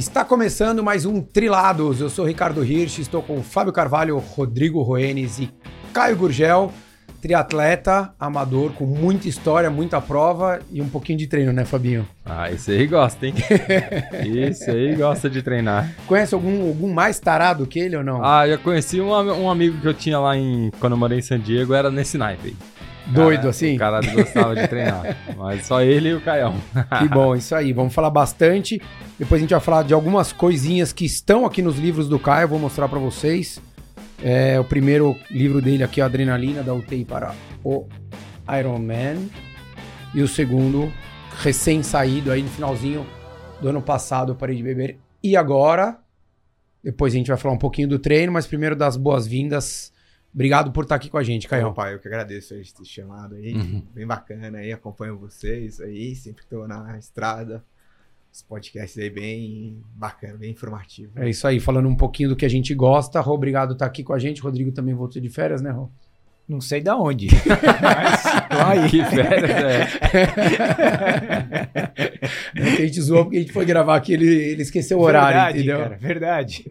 Está começando mais um Trilados. Eu sou Ricardo Hirsch, estou com Fábio Carvalho, Rodrigo Roenes e Caio Gurgel, triatleta, amador, com muita história, muita prova e um pouquinho de treino, né, Fabinho? Ah, esse aí gosta, hein? esse aí gosta de treinar. Conhece algum, algum mais tarado que ele ou não? Ah, já conheci um, um amigo que eu tinha lá em. Quando eu morei em San Diego, era nesse naipe. Doido cara, assim? O cara gostava de treinar. Mas só ele e o Caião. que bom, isso aí. Vamos falar bastante. Depois a gente vai falar de algumas coisinhas que estão aqui nos livros do Caio. Vou mostrar para vocês. É, o primeiro livro dele aqui, Adrenalina, da UTI para o Iron Man. E o segundo, recém-saído aí no finalzinho do ano passado, eu parei de beber. E agora, depois a gente vai falar um pouquinho do treino, mas primeiro das boas-vindas Obrigado por estar aqui com a gente, Caio. Pai, eu que agradeço a ter chamado aí. Uhum. Bem bacana aí, acompanho vocês aí, sempre estou na estrada. Os podcasts aí bem bacana, bem informativo. É isso aí, falando um pouquinho do que a gente gosta. Rô, obrigado por estar aqui com a gente. Rodrigo também voltou de férias, né, Rô? Não sei da onde. Mas aí. Que férias, é. a gente zoou porque a gente foi gravar aqui, ele, ele esqueceu o horário, verdade, entendeu? Cara, verdade.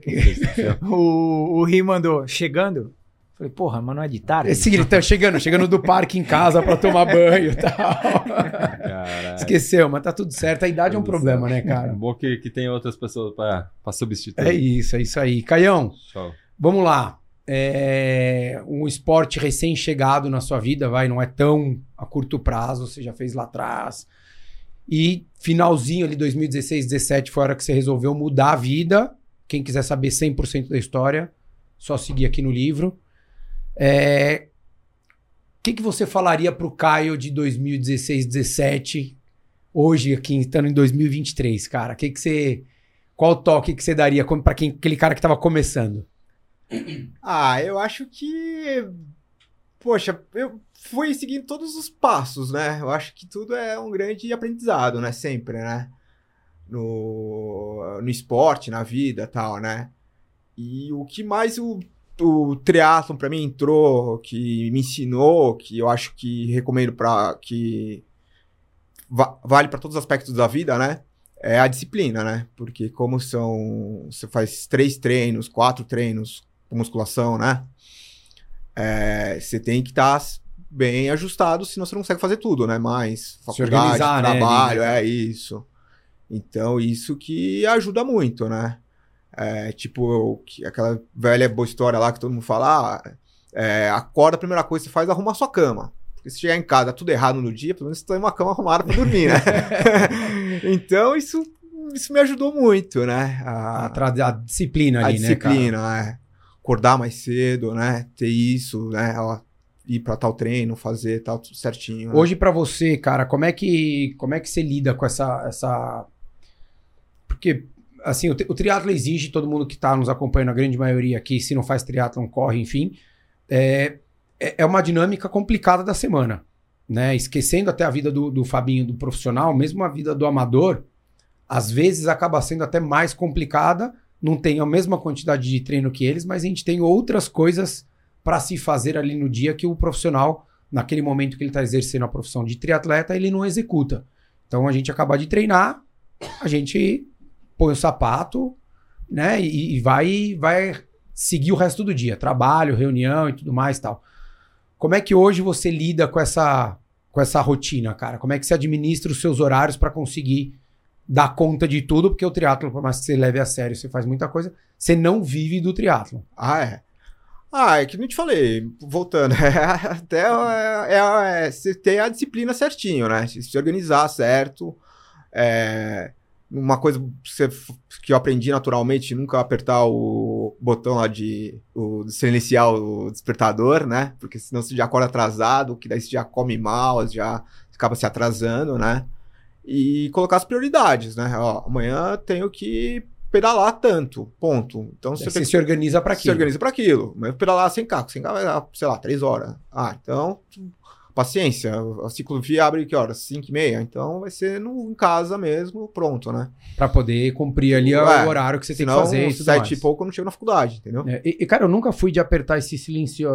o, o Ri mandou, chegando, Falei, porra, mas não é de tarde? Esse gritando, chegando, chegando do parque em casa para tomar banho e tal. Caralho. Esqueceu, mas tá tudo certo. A idade é um problema, né, cara? Bom que, que tem outras pessoas para substituir. É isso, é isso aí. Caião, Show. vamos lá. É um esporte recém-chegado na sua vida, vai, não é tão a curto prazo, você já fez lá atrás. E finalzinho ali, 2016, 17, foi a hora que você resolveu mudar a vida. Quem quiser saber 100% da história, só seguir aqui no livro. É, o que, que você falaria para o Caio de 2016, 17, hoje aqui estando em 2023, cara? Que que você, qual toque que você daria para aquele cara que estava começando? Ah, eu acho que poxa, eu fui seguindo todos os passos, né? Eu acho que tudo é um grande aprendizado, né? Sempre, né? No, no esporte, na vida, tal, né? E o que mais o o triatlon para mim entrou, que me ensinou, que eu acho que recomendo para que va vale para todos os aspectos da vida, né? É a disciplina, né? Porque como são você faz três treinos, quatro treinos com musculação, né? É, você tem que estar tá bem ajustado, senão você não consegue fazer tudo, né? Mais faculdade, né, trabalho, né? é isso. Então isso que ajuda muito, né? É, tipo, aquela velha boa história lá que todo mundo fala: ah, é, acorda, a primeira coisa que você faz é arrumar sua cama. Porque se chegar em casa tudo errado no dia, pelo menos você tem uma cama arrumada para dormir, né? então isso, isso me ajudou muito, né? A, a, a disciplina ali, a né? disciplina, é. Acordar mais cedo, né? Ter isso, né? Ó, ir para tal treino, fazer tal tudo certinho. Né? Hoje para você, cara, como é que como é que você lida com essa essa porque assim, o, o triatlo exige, todo mundo que está nos acompanhando, a grande maioria aqui, se não faz triatlo, corre, enfim. É, é, é uma dinâmica complicada da semana. Né? Esquecendo até a vida do, do Fabinho, do profissional, mesmo a vida do amador, às vezes acaba sendo até mais complicada. Não tem a mesma quantidade de treino que eles, mas a gente tem outras coisas para se fazer ali no dia que o profissional, naquele momento que ele está exercendo a profissão de triatleta, ele não executa. Então a gente acaba de treinar, a gente põe o sapato, né? E, e vai, vai seguir o resto do dia, trabalho, reunião e tudo mais, tal. Como é que hoje você lida com essa com essa rotina, cara? Como é que você administra os seus horários para conseguir dar conta de tudo? Porque o triatlo, por mais que você leve a sério, você faz muita coisa, você não vive do triatlo. Ah, é. Ah, é que não te falei, voltando, é, até é, é, é, você ter a disciplina certinho, né? Se organizar certo, é, uma coisa que eu aprendi naturalmente, nunca apertar o botão lá de, o, de silenciar o despertador, né? Porque senão você já acorda atrasado, que daí você já come mal, já acaba se atrasando, né? E colocar as prioridades, né? Ó, amanhã tenho que pedalar tanto, ponto. Então você, você se organiza para aquilo. Se organiza para aquilo. Mas pedalar sem carro, sem carro vai dar, sei lá, três horas. Ah, então paciência, a ciclovia abre que horas? 5 e meia, então vai ser no, em casa mesmo, pronto, né? Para poder cumprir ali é, o horário que você tem que fazer e tudo sete e pouco eu não chego na faculdade, entendeu? É, e, cara, eu nunca fui de apertar esse silêncio,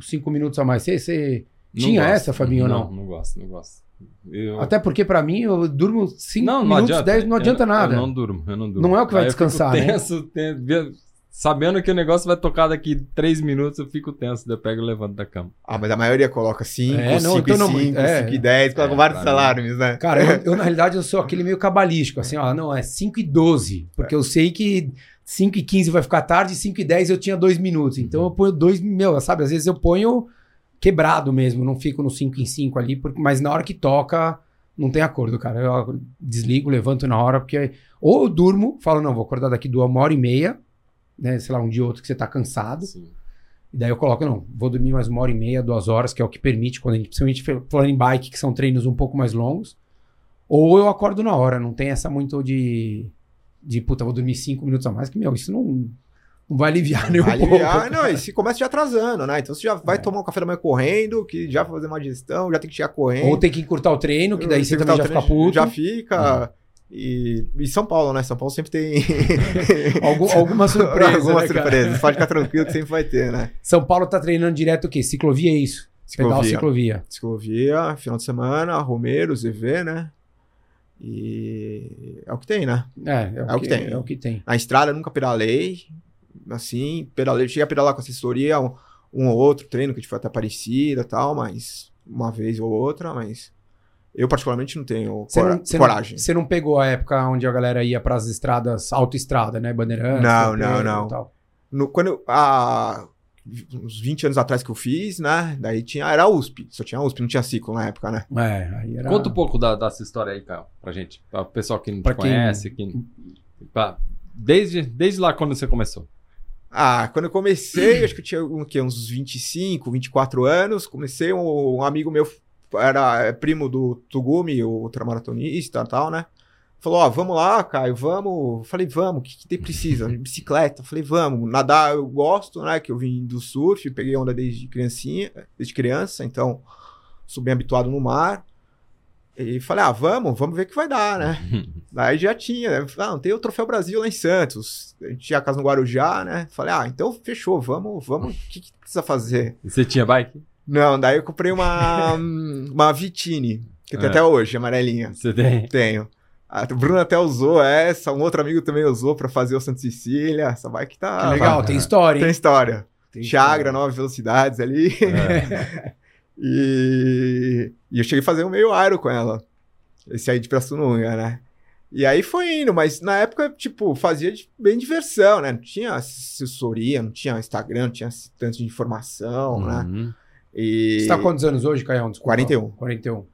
cinco minutos a mais. Você, você tinha gosto, essa, Fabinho, não, ou não? Não gosto, não gosto. Eu... Até porque pra mim eu durmo 5 não, não minutos, adianta. 10, não Eu adianta nada. Eu não durmo, eu não durmo. Não é o que vai Aí eu fico descansar, né? tenso, Sabendo que o negócio vai tocar daqui 3 minutos, eu fico tenso, daí eu pego e levanto da cama. Ah, mas a maioria coloca 5, É, 5 não, e então não, 5, é. 5 e 10, coloca É, vários alarmes, né? Cara, eu, eu, na realidade eu sou aquele meio cabalístico, assim, ó, não, é 5 e 12, porque eu sei que 5 e 15 vai ficar tarde, 5 e 10 eu tinha 2 minutos, então eu ponho 2, meu, sabe, às vezes eu ponho quebrado mesmo, não fico no 5 em 5 ali, porque, mas na hora que toca, não tem acordo, cara, eu desligo, levanto na hora, porque ou eu durmo, falo, não, vou acordar daqui duas uma hora e meia, né, sei lá, um dia ou outro que você tá cansado, Assim. e daí eu coloco, não, vou dormir mais uma hora e meia, duas horas, que é o que permite, quando a gente, principalmente falando em bike, que são treinos um pouco mais longos. Ou eu acordo na hora, não tem essa muito de. De puta, vou dormir cinco minutos a mais, que, meu, isso não, não vai aliviar nem um Vai pouco. aliviar, não, e se começa já atrasando, né? Então você já vai É. tomar um café da manhã correndo, que já vai fazer uma digestão, já tem que chegar correndo. Ou tem que encurtar o treino, que daí você também já tá o fica treino, puto. Já fica. E, e São Paulo, né? São Paulo sempre tem. Algum- alguma surpresa. Alguma né, cara? surpresa. Pode ficar tranquilo que sempre vai ter, né? São Paulo tá treinando direto o quê? Ciclovia é isso? Pedal Ciclovia. ciclovia. Ciclovia, final de semana, Romero, ZV, né? E é o que tem, né? É, é, o, que, tem. É o que tem. Na estrada eu nunca pedalei. Assim, pedalei, cheguei a pedalar com assessoria, um, um ou outro treino que a gente foi até parecida e tal, mas uma vez ou outra, mas eu particularmente não tenho Você cora- não, você coragem. Não, você não pegou a época onde a galera ia pras estradas, autoestrada, né? Bandeirantes. Não, não, e não. tal. No, quando eu, há uns 20 anos atrás que eu fiz, né? Daí tinha, era USP, só tinha USP, não tinha ciclo na época, né? É, aí era... Conta um pouco da, dessa história aí, Caio, pra gente. Pra o pessoal que não Pra te quem- conhece. Que... pra- Desde, desde lá quando você começou. Ah, quando eu comecei, acho que eu tinha um, que, uns 25, 24 anos. Comecei, um, um amigo meu era é, primo do Tugumi, o ultramaratonista e tal, né? Falou, ó, vamos lá, Caio, vamos. Falei, vamos, o que, que tem precisa? Bicicleta. Falei, vamos. Nadar eu gosto, né? Que eu vim do surf, peguei onda desde criancinha, desde criança, então sou bem habituado no mar. E falei, ah, vamos, vamos ver o que vai dar, né? Daí já tinha, né? Ah, não tem o Troféu Brasil lá em Santos. A gente tinha a casa no Guarujá, né? Falei, ah, então fechou, vamos, vamos, o que, que precisa fazer? E Você tinha bike? Não, daí eu comprei uma, uma Vitine, que eu tenho É. até hoje, amarelinha. Você tem? Tenho. A Bruna até usou essa, um outro amigo também usou pra fazer o Santa Cecília. Essa bike tá. Que legal, tem história, Tem hein? história. Tem Chagra, nove velocidades ali. É. E, e eu cheguei a fazer um meio aero com ela. Esse aí de Pirassununga, né? E aí foi indo, mas na época, tipo, fazia de- bem diversão, né? Não tinha assessoria, não tinha Instagram, não tinha tanto de informação, né? E, Você tá quantos anos hoje, Caião? Desculpa. 41. 41.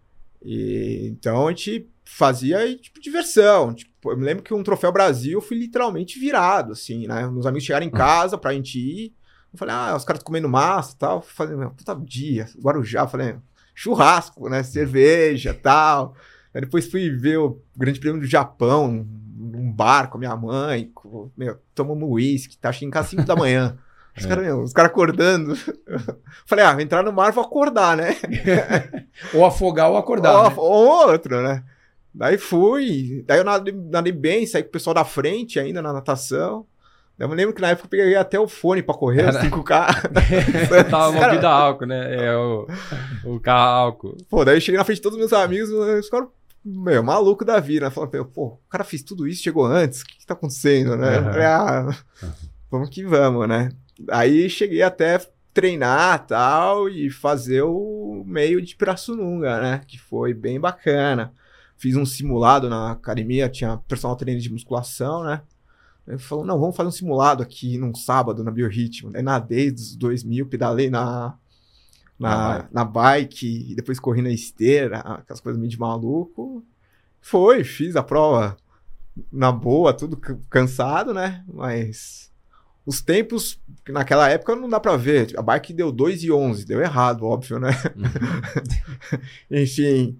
e então a gente fazia, tipo, diversão. Tipo, eu me lembro que um Troféu Brasil eu fui literalmente virado, assim, né? Meus amigos chegaram em casa pra gente ir. Eu falei, ah, os caras comendo massa e tal. Fazendo, meu, puta dia, Guarujá. Eu Falei, churrasco, né? Cerveja e tal. Aí depois fui ver o Grande Prêmio do Japão, num bar com a minha mãe. Com, meu, tomamos uísque, tá chegando às 5 da manhã. Os É. caras, meu, os caras acordando. Falei, ah, entrar no mar, vou acordar, né? Ou afogar ou acordar. Ou, né? ou outro, né? Daí fui. Daí eu nadei, nadei bem, saí com o pessoal da frente ainda na natação. Eu me lembro que na época eu peguei até o fone pra correr, os Era. 5K. Tava Cara, movida a álcool, né? É o, o carro álcool. Pô, daí eu cheguei na frente de todos os meus amigos, eles ficaram, meu, maluco da vida, né? Pô, o cara fez tudo isso, chegou antes, o que, que tá acontecendo, né? Eu Aham. falei, ah, vamos que vamos, né? Aí cheguei até treinar tal e fazer o meio de Pirassununga, né? Que foi bem bacana. Fiz um simulado na academia, tinha personal trainer de musculação, né? Ele falou, não, vamos fazer um simulado aqui num sábado na Biorritmo. Daí nadei dos 2000, pedalei na, Na na, na bike, e depois corri na esteira, aquelas coisas meio de maluco. Foi, fiz a prova na boa, tudo ca- cansado, né? Mas os tempos, naquela época não dá pra ver. A bike deu 2 e 11, deu errado, óbvio, né? Enfim.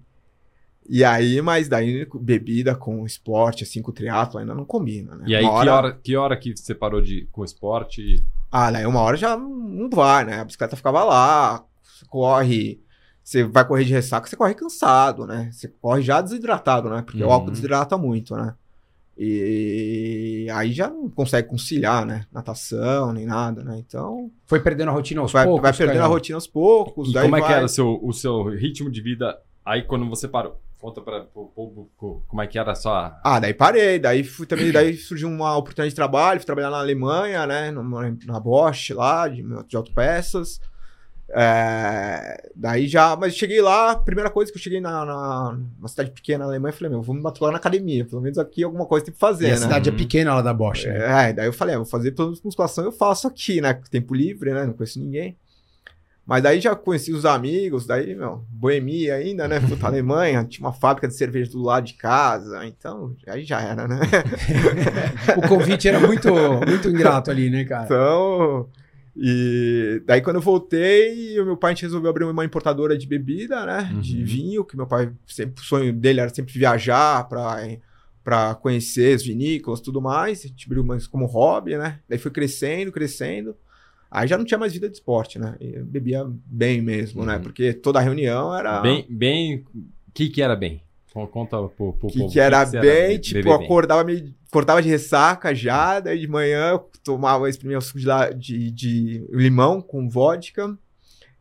E aí, mas daí bebida com esporte, assim, com triatlo ainda não combina, né? E aí, Uma que, hora, que hora que você parou de, com o esporte? ah, daí uma hora já não vai, né? A bicicleta ficava lá, você corre, você vai correr de ressaca, você corre cansado, né? Você corre já desidratado, né? Porque o Uhum. álcool desidrata muito, né? E aí já não consegue conciliar, né? Natação, nem nada, né? Então, Foi perdendo a rotina aos vai, poucos. vai perdendo a rotina aos poucos. E daí como é que vai- era o seu, o seu ritmo de vida Aí quando você parou, conta para o público como é que era a sua. Ah, daí parei, daí fui também, daí surgiu uma oportunidade de trabalho, fui trabalhar na Alemanha, né, numa- na Bosch lá, de, de autopeças. É, daí já, mas cheguei lá, primeira coisa que eu cheguei na, na, numa cidade pequena na Alemanha, eu falei, meu, vou me matricular na academia, pelo menos aqui alguma coisa tem que fazer, E a né? cidade Uhum. é pequena lá da Bosch, né? É, daí eu falei, ah, vou fazer pelo menos musculação, eu faço aqui, né? Tempo livre, né? Não conheço ninguém. Mas daí já conheci os amigos, daí, meu, boemia ainda, né? Fui pra Alemanha, tinha uma fábrica de cerveja do lado de casa, então aí já era, né? O convite era muito, muito ingrato ali, né, cara? Então, e daí quando eu voltei, o meu pai a gente resolveu abrir uma importadora de bebida, né? Uhum. De vinho, que meu pai, sempre, o sonho dele era sempre viajar pra, pra conhecer as vinícolas e tudo mais. A gente abriu mais como hobby, né? Daí foi crescendo, crescendo. Aí já não tinha mais vida de esporte, né? Eu bebia bem mesmo, né? Uhum. Porque toda reunião era... Bem, bem. O que que era bem? Con- Conta pro, pro que, povo. que era você bem, tipo, bem? acordava, acordava de ressaca já, daí de manhã eu tomava, exprimia o suco de, de, limão com vodka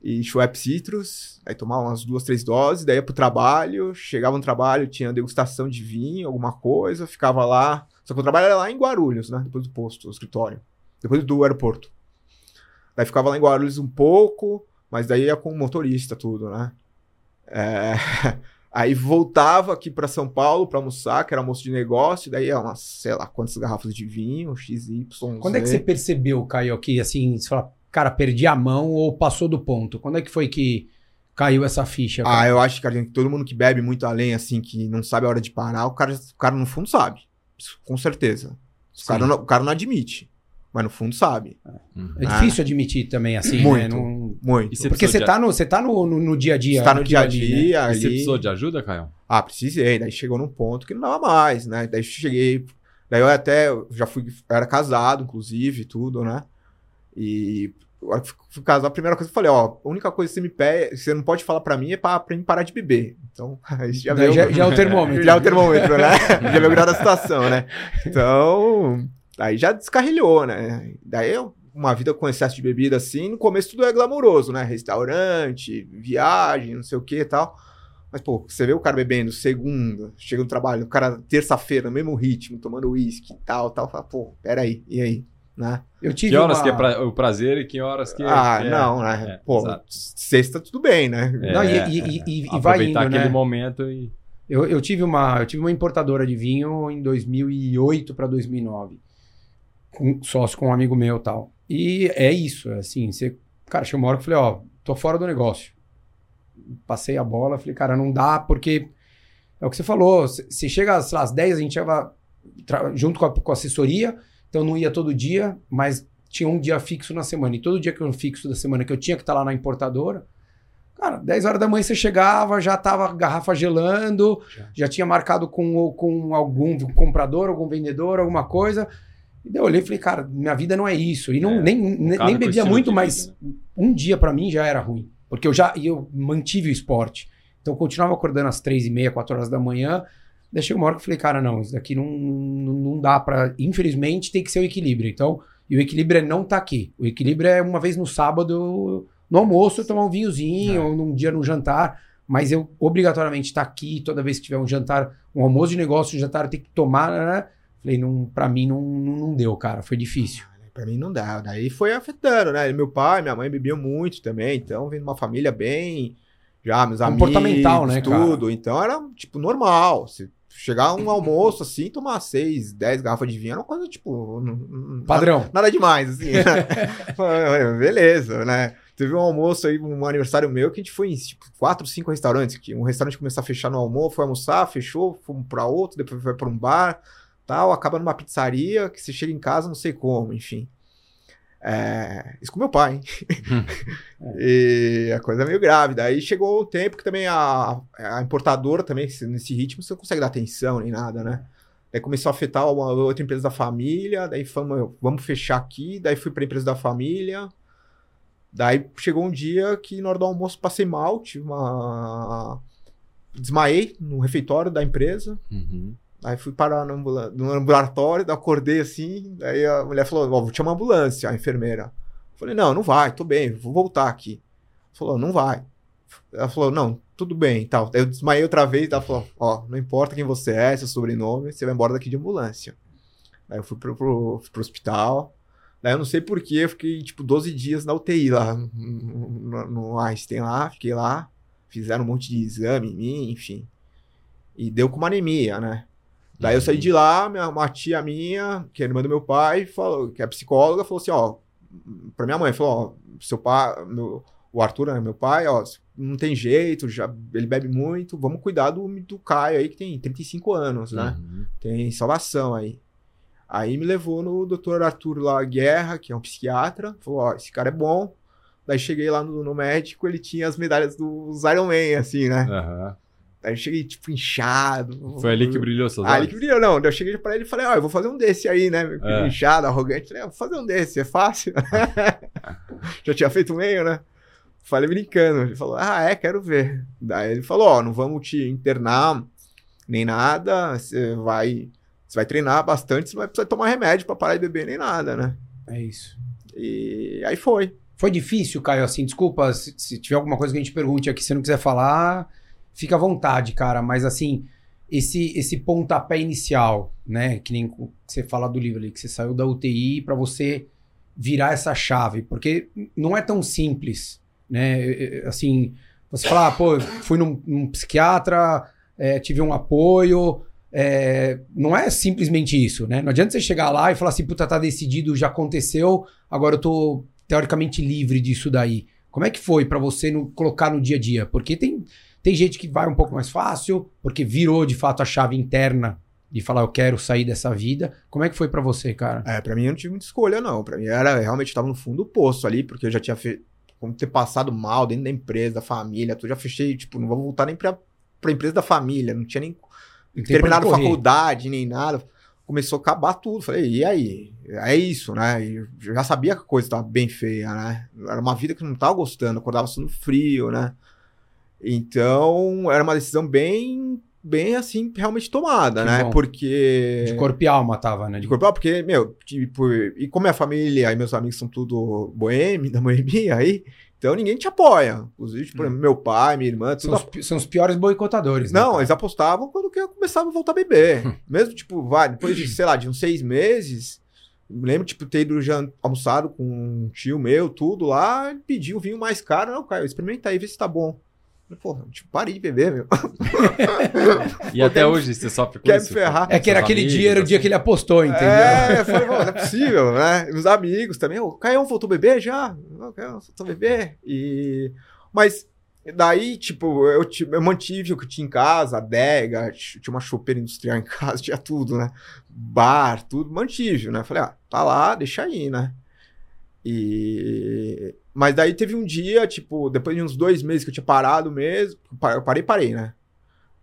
e Schweppes Citrus, aí tomava umas duas, três doses, daí ia pro trabalho, chegava no trabalho, tinha degustação de vinho, alguma coisa, ficava lá, só que o trabalho era lá em Guarulhos, né, depois do posto, do escritório, depois do aeroporto. Daí ficava lá em Guarulhos um pouco, mas daí ia com o motorista tudo, né. É... Aí voltava aqui para São Paulo para almoçar, que era almoço de negócio, daí é umas, sei lá, quantas garrafas de vinho, XY. Quando é que você percebeu, Caio, que assim, você fala, cara, perdi a mão ou passou do ponto? Quando é que foi que caiu essa ficha? Ah, cara? eu acho, cara, que todo mundo que bebe muito além, assim, que não sabe a hora de parar, o cara, o cara no fundo sabe. Isso, com certeza. O cara, não, o cara não admite, mas no fundo sabe. Uhum. É difícil admitir também, assim, Muito. né? Não- Muito. Você Porque você precisou de- tá no, você tá no, no, no dia a dia. Você tá no dia a ali, né? dia E Você ali. precisou de ajuda, Caio? Ah, precisei. Daí chegou num ponto que não dava mais, né? Daí cheguei. Daí eu até já fui. Era casado, inclusive, tudo, né? E a hora que fui- casar, a primeira coisa que eu falei, ó, a única coisa que você me pede, você não pode falar pra mim é pra, pra mim parar de beber. Então, aí já veio. já, já é o termômetro. Já é o termômetro, né? já veio o grau da situação, né? Então, aí já descarrilhou, né? Daí uma vida com excesso de bebida assim, no começo tudo é glamouroso, né? Restaurante, viagem, não sei o que e tal. Mas, pô, você vê o cara bebendo segunda, chega no trabalho, o cara terça-feira, no mesmo ritmo, tomando uísque e tal, tal, fala, pô, peraí, e aí? Né? Eu tive Que horas uma... que é pra- o prazer e que horas que é. ah, é- não, né? é, pô, exato. sexta tudo bem, né? É, Não, e, é, e- é. e- e- e vai Aproveitar indo, aquele né? momento e. Eu, eu tive uma, eu tive uma importadora de vinho em 2008 para 2009, com, sócio com um amigo meu e tal. E é isso, é assim, você, cara, chegou uma hora que eu falei, ó, tô fora do negócio. Passei a bola, falei, cara, não dá, porque é o que você falou, se chega, lá, às 10, a gente ia junto com a, com a assessoria, então não ia todo dia, mas tinha um dia fixo na semana. E todo dia que eu fixo da semana que eu tinha que estar lá na importadora, Cara, 10 horas da manhã você chegava, já tava a garrafa gelando, já, tinha marcado com, com algum comprador, algum vendedor, alguma coisa. E daí eu olhei e falei, cara, minha vida não é isso. E não, É, nem, nem, bebia muito, mas vida, né? um dia pra mim já era ruim. Porque eu já eu mantive o esporte. Então eu continuava acordando às três e meia, quatro horas da manhã. Chegou uma hora que eu falei, cara, não, isso daqui não, não, não dá pra. Infelizmente tem que ser o equilíbrio. Então, e o equilíbrio é não estar tá aqui. O equilíbrio é uma vez no sábado, no almoço, eu tomar um vinhozinho, É. ou num dia no jantar. Mas eu obrigatoriamente estar aqui toda vez que tiver um jantar, um almoço de negócio, um jantar, eu tenho que tomar, né? Falei, não, pra mim não, não, não deu, cara. Foi difícil. Pra mim não dá. Daí foi afetando, né? Meu pai, minha mãe bebiam muito também, então vem de uma família bem. Já, meus amigos. Comportamental, né, cara? Tudo. Então era, tipo, normal. Se chegar um almoço assim, tomar seis, dez garrafas de vinho era uma coisa, tipo. Padrão. Nada, nada demais, assim. né? Beleza, né? Teve um almoço aí, um aniversário meu, que a gente foi em tipo, quatro, cinco restaurantes. Que um restaurante começou a fechar no almoço, foi almoçar, fechou, fomos pra outro, depois foi pra um bar, tal, acaba numa pizzaria, que você chega em casa, não sei como, enfim. É, isso com meu pai, hein? e a coisa é meio grave. Daí chegou o tempo que também a, a importadora também, se- nesse ritmo, você não consegue dar atenção nem nada, né? Daí começou a afetar uma outra empresa da família, daí falamos, vamos fechar aqui, daí fui pra empresa da família. Daí chegou um dia que na hora do almoço passei mal, tive uma. Desmaiei no refeitório da empresa. Uhum. Aí fui parar no, ambula- no ambulatório, acordei assim, daí a mulher falou, ó, vou te chamar uma ambulância, a enfermeira. Falei, não, não vai, tô bem, vou voltar aqui. Falou, não vai. Ela falou, não, tudo bem e tal. Eu desmaiei outra vez, ela falou, ó, não importa quem você é, seu sobrenome, você vai embora daqui de ambulância. Daí eu fui pro, pro, pro hospital. Daí eu não sei porquê, eu fiquei, tipo, 12 dias na UTI lá, no, no Einstein lá, fiquei lá, fizeram um monte de exame em mim, enfim. E deu com uma anemia, né? Daí eu saí de lá, minha, uma tia minha, que é irmã do meu pai, falou, que é psicóloga, falou assim, ó, pra minha mãe, falou, ó, seu pai, meu, o Arthur, né, meu pai, ó, não tem jeito, já, ele bebe muito, vamos cuidar do, do Caio aí, que tem 35 anos, né? Uhum. Tem salvação aí. Aí me levou no Dr. Arthur lá, Guerra, que é um psiquiatra, falou, ó, esse cara é bom. Daí cheguei lá no, no médico, ele tinha as medalhas dos Iron Man, assim, né? Aham. Eu cheguei, tipo, inchado. Foi ali que brilhou seus olhos? que brilhou, não. Eu cheguei pra ele e falei, ó, eu vou fazer um desse aí, né? É. Inchado, arrogante. Falei, ah, vou fazer um desse, é fácil. Já tinha feito meio, né? Falei brincando. Ele falou, ah, é, quero ver. Daí ele falou, ó, não vamos te internar nem nada. Você vai, você vai treinar bastante, você não vai precisar tomar remédio pra parar de beber nem nada, né? É isso. E aí foi. Foi difícil, Caio, assim, desculpa se, se tiver alguma coisa que a gente pergunte aqui, se você não quiser falar, fica à vontade, cara, mas assim, esse esse pontapé inicial, né, que nem você fala do livro ali, que você saiu da UTI pra você virar essa chave, porque não é tão simples, né, assim, você falar, ah, pô, fui num, num psiquiatra, é, tive um apoio, é, não é simplesmente isso, né? Não adianta você chegar lá e falar assim, puta, tá decidido, já aconteceu, agora eu tô teoricamente livre disso daí. Como é que foi pra você no- colocar no dia a dia? Porque tem, tem gente que vai um pouco mais fácil, porque virou de fato a chave interna de falar, eu quero sair dessa vida. Como é que foi pra você, cara? É, pra mim eu não tive muita escolha, não. Pra mim era realmente eu tava no fundo do poço ali, porque eu já tinha feito. Como ter passado mal dentro da empresa, da família, tudo. Já fechei, tipo, não vou voltar nem pra, pra empresa da família. Não tinha nem Não terminado correr. faculdade, nem nada. Começou a acabar tudo. Falei, e aí? É isso, né? E eu já sabia que a coisa tava bem feia, né? Era uma vida que eu não tava gostando, acordava sendo frio, né? Então, era uma decisão bem, bem assim, realmente tomada, Que né? bom. Porque. De corpo e alma tava, né? De corpo, porque, meu, tipo, e como minha família e meus amigos são tudo boêmio, da boemia aí, então ninguém te apoia. Inclusive, tipo, meu pai, minha irmã, São tudo os, são os piores boicotadores. né, não, cara? eles apostavam quando que eu começava a voltar a beber. Mesmo, tipo, vai, depois de, sei lá, de uns seis meses, me lembro, tipo, ter ido já almoçado com um tio meu, tudo lá, ele pediu um vinho mais caro. Não, Caio, experimenta aí, vê se tá bom. Porra, tipo, parei de beber, meu. E até hoje você sofre com Quer isso? me ferrar? É que era aquele amigos, dia, era o dia assim? que ele apostou, entendeu? É, eu falei, "Pô, não é possível, né? Os amigos também, o Caião voltou a beber já? O Caião voltou a beber? E... Mas daí, tipo, eu, eu mantive o que tinha em casa, adega, tinha uma chopeira industrial em casa, tinha tudo, né? Bar, tudo, mantive, né? Falei, ah, tá lá, deixa aí, né? E... Mas daí teve um dia, tipo, depois de uns dois meses que eu tinha parado mesmo, eu parei, parei, né?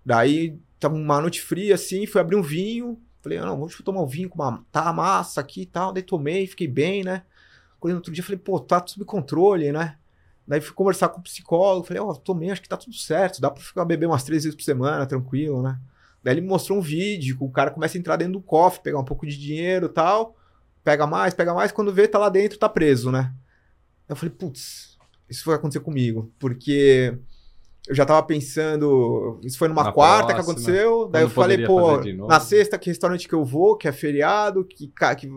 Daí tava uma noite fria assim, fui abrir um vinho, falei, ah, não, vamos tomar um vinho com uma tá massa aqui e tal, daí tomei, fiquei bem, né? Quando outro dia falei, pô, tá sob controle, né? Daí fui conversar com o psicólogo, falei, ó, tomei, acho que tá tudo certo, dá pra ficar beber umas três vezes por semana, tranquilo, né? Daí ele me mostrou um vídeo, o cara começa a entrar dentro do cofre, pegar um pouco de dinheiro e tal, pega mais, pega mais, quando vê, tá lá dentro, tá preso, né? Eu falei, putz, isso vai acontecer comigo, porque eu já tava pensando, isso foi numa Na quarta que próxima, aconteceu, daí eu falei, pô, na sexta, que restaurante que eu vou, que é feriado, que, ca- que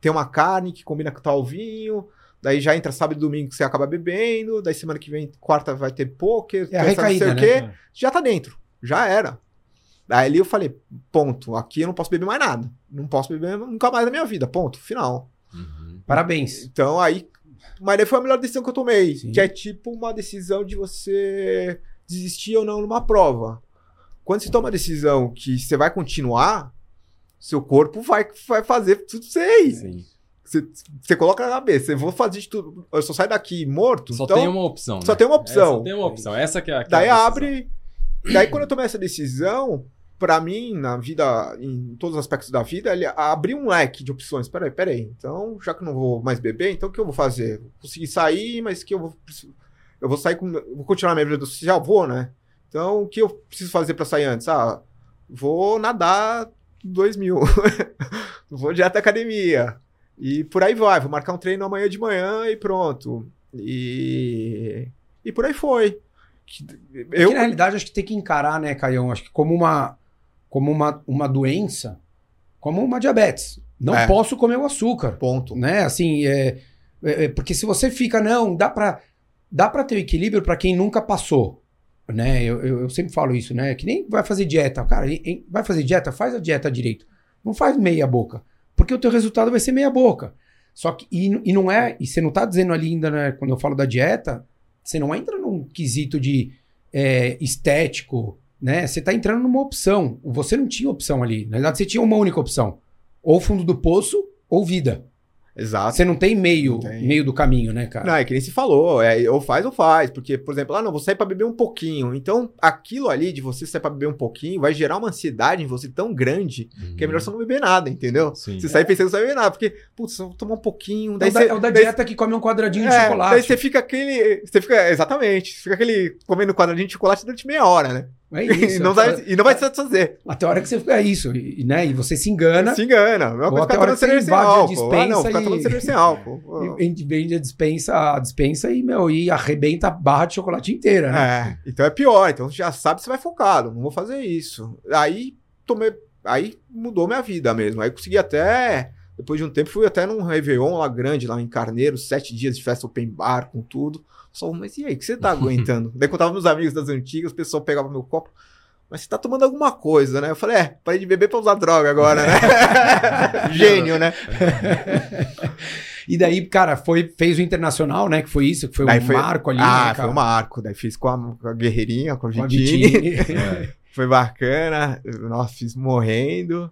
tem uma carne que combina com tal vinho, daí já entra sábado e domingo que você acaba bebendo, daí semana que vem, quarta vai ter poker, É não sei recaída, o né? quê, já tá dentro, já era. Daí ali eu falei, ponto, aqui eu não posso beber mais nada, não posso beber nunca mais na minha vida, ponto, final. Uhum. Parabéns. Então aí. Mas daí foi a melhor decisão que eu tomei. Sim. Que é tipo uma decisão de você desistir ou não numa prova. Quando você toma a decisão que você vai continuar, seu corpo vai, vai fazer tudo aí. Sim. Você, você coloca na cabeça, eu vou fazer de tudo. Eu só saio daqui morto. Só então, tem uma opção. só né? tem uma É, opção. só tem uma opção. Essa que é a. que é Daí a decisão. abre. Daí quando eu tomei essa decisão, pra mim, na vida, em todos os aspectos da vida, ele abriu um leque de opções. Peraí, peraí. Então, já que não vou mais beber, então o que eu vou fazer? Vou conseguir sair, mas que eu vou. Eu vou sair com. Vou continuar minha vida social? Vou, né? Então, o que eu preciso fazer pra sair antes? Ah, vou nadar 2 mil. vou direto à academia. E por aí vai. Vou marcar um treino amanhã de manhã e pronto. E. E por aí foi. eu Que, na realidade, acho que tem que encarar, né, Caião? Acho que como uma, como uma, uma doença, como uma diabetes. Não É. posso comer o açúcar, ponto. né? Assim, é, é- é- porque se você fica, não, dá pra, dá pra ter o equilíbrio pra quem nunca passou, né? Eu, eu, eu sempre falo isso, né? Que nem vai fazer dieta. Cara, vai fazer dieta? Faz a dieta direito. Não faz meia boca. Porque o teu resultado vai ser meia boca. Só que, e, e não é, e você não tá dizendo ali ainda, né, quando eu falo da dieta, você não entra num quesito de é, estético, né? Você tá entrando numa opção. Você não tinha opção ali. Na verdade, você tinha uma única opção. Ou fundo do poço, ou vida. Exato. Você não tem meio, Não tem. meio do caminho, né, cara? Não, é que nem se falou, é, ou faz ou faz, porque, por exemplo, ah, não, vou sair pra beber um pouquinho. Então, aquilo ali de você sair pra beber um pouquinho vai gerar uma ansiedade em você tão grande que é melhor você não beber nada, entendeu? Uhum. Sim. Você sair pensando que você vai beber nada, porque, putz, eu vou tomar um pouquinho, É daí o da, você... é o da daí- dieta que come um quadradinho de é, chocolate. Daí você fica aquele. Você fica. Exatamente. Você fica aquele comendo quadradinho de chocolate durante meia hora, né? É isso. e, não vai, e não vai satisfazer. Até a hora que você fica isso, e, né? E você se engana. Se engana. Mesma Ou coisa ficar tomando cerveja sem álcool. Ah, não, ficar tomando cerveja sem álcool. Vende a dispensa, a dispensa e, meu, e arrebenta a barra de chocolate inteira, né? É, então é pior. Então você já sabe que você vai focado. Não vou fazer isso. Aí tomei. Aí mudou minha vida mesmo. Aí consegui até. Depois de um tempo, fui até num Réveillon lá grande, lá em Carneiro, sete dias de festa open bar com tudo. Só, mas e aí, o que você tá aguentando? Daí quando eu tava meus amigos das antigas, o pessoal pegava meu copo. Mas você tá tomando alguma coisa, né? Eu falei, é, parei de beber pra usar droga agora, né? Gênio, né? E daí, cara, foi, fez o internacional, né? Que foi isso, que foi Daí um foi- marco ali, ah, né, foi um marco. Daí fiz com a, com a Guerreirinha, com a Com a Vitine. Vitine. É. Foi bacana. Nossa, fiz morrendo.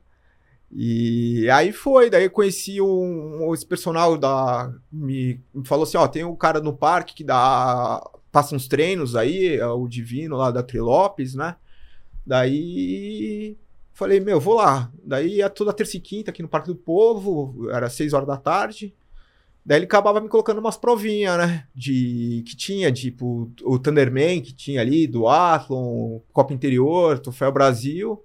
E aí foi, daí eu conheci um, esse personal da. Me, me falou assim: ó, tem um cara no parque que dá. Passa uns treinos aí, é o Divino lá da Trilopes, né? Daí. Falei, meu, vou lá. Daí ia toda terça e quinta aqui no Parque do Povo, era seis horas da tarde. Daí ele acabava me colocando umas provinhas, né? De, que tinha, tipo, o Thunderman que tinha ali, do Athlon, Copa Interior, Troféu Brasil.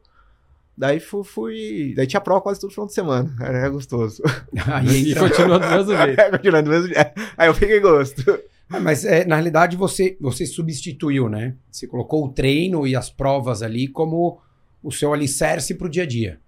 Daí fui, fui- Daí tinha prova quase todo final de semana. Era gostoso. Aí E entra- continua do mesmo jeito. Continuando do mesmo jeito. Aí eu peguei gosto. Ah, Mas é, na realidade você, você substituiu, né? Você colocou o treino e as provas ali como o seu alicerce pro dia a dia.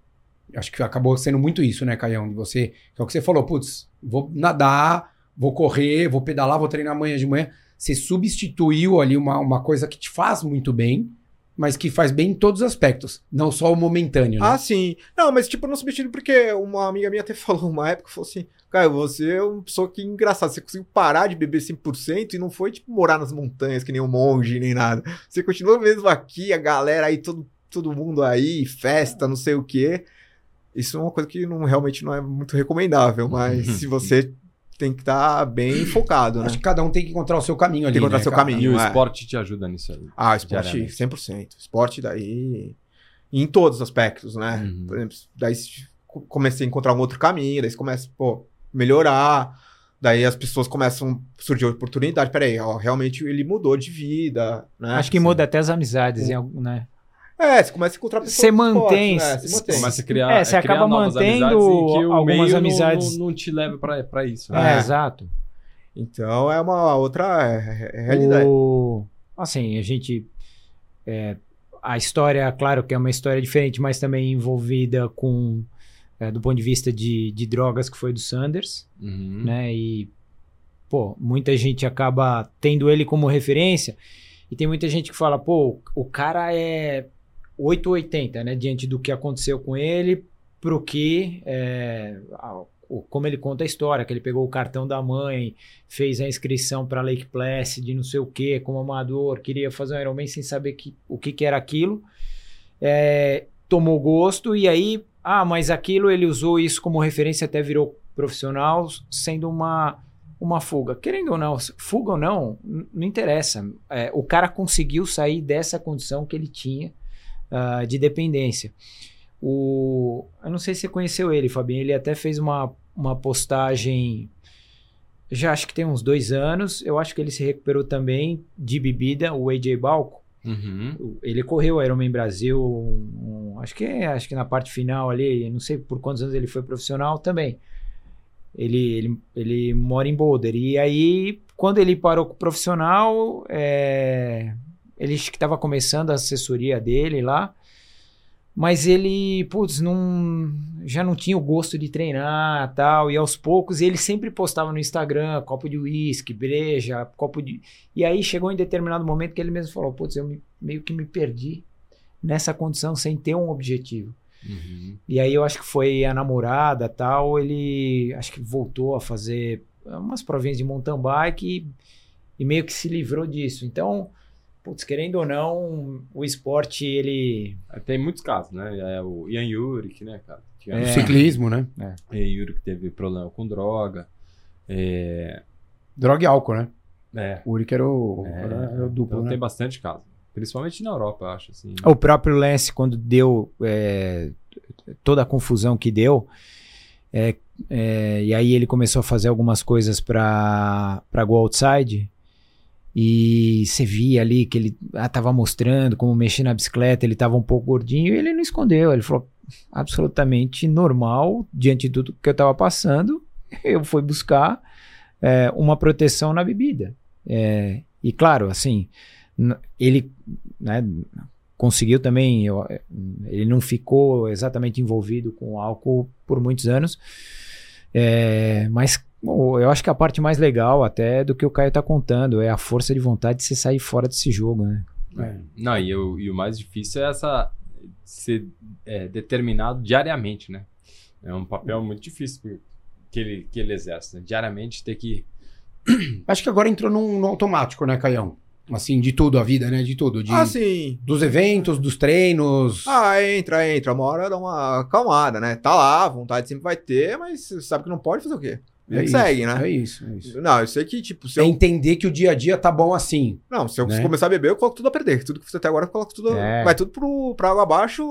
Acho que acabou sendo muito isso, né, Caião? De você, que é o que você falou, putz, vou nadar, vou correr, vou pedalar, vou treinar amanhã de manhã. Você substituiu ali uma, uma coisa que te faz muito bem, mas que faz bem em todos os aspectos, não só o momentâneo, né? Ah, sim. Não, mas tipo, não substituí porque uma amiga minha até falou uma época, falou assim, cara, você é uma pessoa que engraçado, você conseguiu parar de beber 100% e não foi tipo morar nas montanhas que nem um monge nem nada. Você continua mesmo aqui, a galera aí, todo, todo mundo aí, festa, não sei o quê. Isso é uma coisa que não, realmente não é muito recomendável, mas se você tem que estar bem focado, né? Acho que cada um tem que encontrar o seu caminho ali. Tem que encontrar né, seu cara? caminho. E o é. esporte te ajuda nisso aí. Ah, esporte Diariamente. 100%. Esporte daí em todos os aspectos, né? Uhum. Por exemplo, daí comecei a encontrar um outro caminho, daí você começa, pô, melhorar. Daí as pessoas começam a surgir oportunidade. Peraí, ó, realmente ele mudou de vida, né? Acho que muda até as amizades, em algum- né? É, você começa a encontrar pessoas Você mantém- né? Você mantém. Começa a criar, É, você a criar acaba novas mantendo amizades e que o algumas amizades- Não, não te leva pra, pra isso. É, né? É. exato. Então é uma outra é, é realidade. O... Assim, a gente. é, a história, claro que é uma história diferente, mas também envolvida com. é, do ponto de vista de, de drogas, que foi do Sanders, Uhum. né? E, pô, muita gente acaba tendo ele como referência. E tem muita gente que fala, pô, o cara é 880, né? Diante do que aconteceu com ele, pro que. é, como ele conta a história, que ele pegou o cartão da mãe, fez a inscrição para Lake Placid, não sei o que, como amador, queria fazer um Ironman sem saber que, o que, que era aquilo. É, tomou gosto e aí, ah, mas aquilo ele usou isso como referência, até virou profissional, sendo uma, uma fuga. Querendo ou não, fuga ou não, não interessa. É, o cara conseguiu sair dessa condição que ele tinha ah, de dependência. O, eu não sei se você conheceu ele, Fabinho. Ele até fez uma, uma postagem. Já acho que tem uns dois anos. Eu acho que ele se recuperou também de bebida, o AJ Balco. Uhum. Ele correu o Ironman Brasil, um- um- acho que acho que na parte final ali, não sei por quantos anos ele foi profissional também. Ele, ele, ele mora em Boulder. E aí, quando ele parou com o profissional, é, ele estava começando a assessoria dele lá. Mas ele, putz, não, já não tinha o gosto de treinar tal. E aos poucos ele sempre postava no Instagram copo de uísque, breja, copo de. E aí chegou em determinado momento que ele mesmo falou: putz, eu me- meio que me perdi nessa condição sem ter um objetivo. Uhum. E aí eu acho que foi a namorada tal. Ele acho que voltou a fazer umas provinhas de mountain bike e, e meio que se livrou disso. Então, putz, querendo ou não, o esporte ele. É, Tem muitos casos, né? É o Ian Yurik, né, cara? Tinha O É. ciclismo, né? o Ian Yurik teve problema com droga. É, Droga e álcool, né? é, O Uric era o, é, era, era o duplo, então né? tem bastante caso. Principalmente na Europa, eu acho, assim. O próprio Lance, quando deu é, toda a confusão que deu, é, é, e aí ele começou a fazer algumas coisas para Go Outside, e você via ali que ele ah, tava mostrando como mexer na bicicleta, ele tava um pouco gordinho, e ele não escondeu, ele falou absolutamente normal, diante de tudo que eu tava passando, eu fui buscar é, uma proteção na bebida. É, e claro, assim, ele né, conseguiu também, eu- ele não ficou exatamente envolvido com álcool por muitos anos, é, mas bom, eu acho que a parte mais legal até do que o Caio tá contando é a força de vontade de você sair fora desse jogo, né? É. Não, e o, e o mais difícil é essa ser é, determinado diariamente, né? É um papel muito difícil que ele, que ele exerce, né? Diariamente ter que. Acho que agora entrou num, no automático, né, Caião? Assim, de tudo, a vida, né? De tudo. De, Ah, sim. Dos eventos, dos treinos. Ah, entra, entra. Uma hora dá uma acalmada, né? Tá lá, vontade sempre vai ter, mas você sabe que não pode fazer o quê? É isso, segue, né? É isso, é isso. Não, eu sei que, tipo, se É eu. entender que o dia a dia tá bom assim. Não, se eu né? começar a beber, eu coloco tudo a perder. Tudo que você até agora, eu coloco tudo. É. Vai tudo pro, pra água abaixo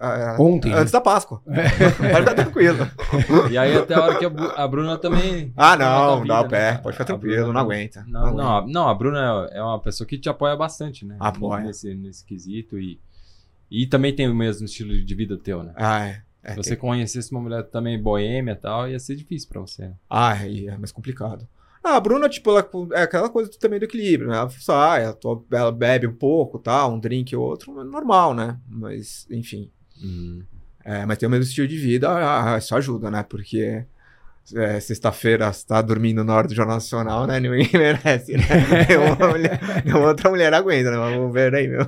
é, Ontem, né? antes da Páscoa. Vai ficar tranquilo. E aí até a hora que a, Bu- a Bruna também. Ah, não, outra dá o vida, pé. né? Pode ficar tranquilo, Bruna não aguenta. Não, Não não, a- não, a Bruna é uma pessoa que te apoia bastante, né? Apoia. Nesse, nesse quesito. E, e também tem o mesmo estilo de vida teu, né? Ah, é. É Se você tem- conhecesse uma mulher também boêmia e tal, ia ser difícil pra você. Ah, aí é mais complicado. Ah, a Bruna, tipo, ela é aquela coisa também do equilíbrio, né? Ela sai, ela, to- ela bebe um pouco, tal, um drink ou outro, é normal, né? Mas, enfim. Uhum. É, mas tem o mesmo estilo de vida, ah, isso ajuda, né? Porque é, sexta-feira você tá dormindo na hora do Jornal Nacional, né? Ninguém merece, né? Nenhuma, mulher, nenhuma outra mulher aguenta, né? Vamos ver aí, meu.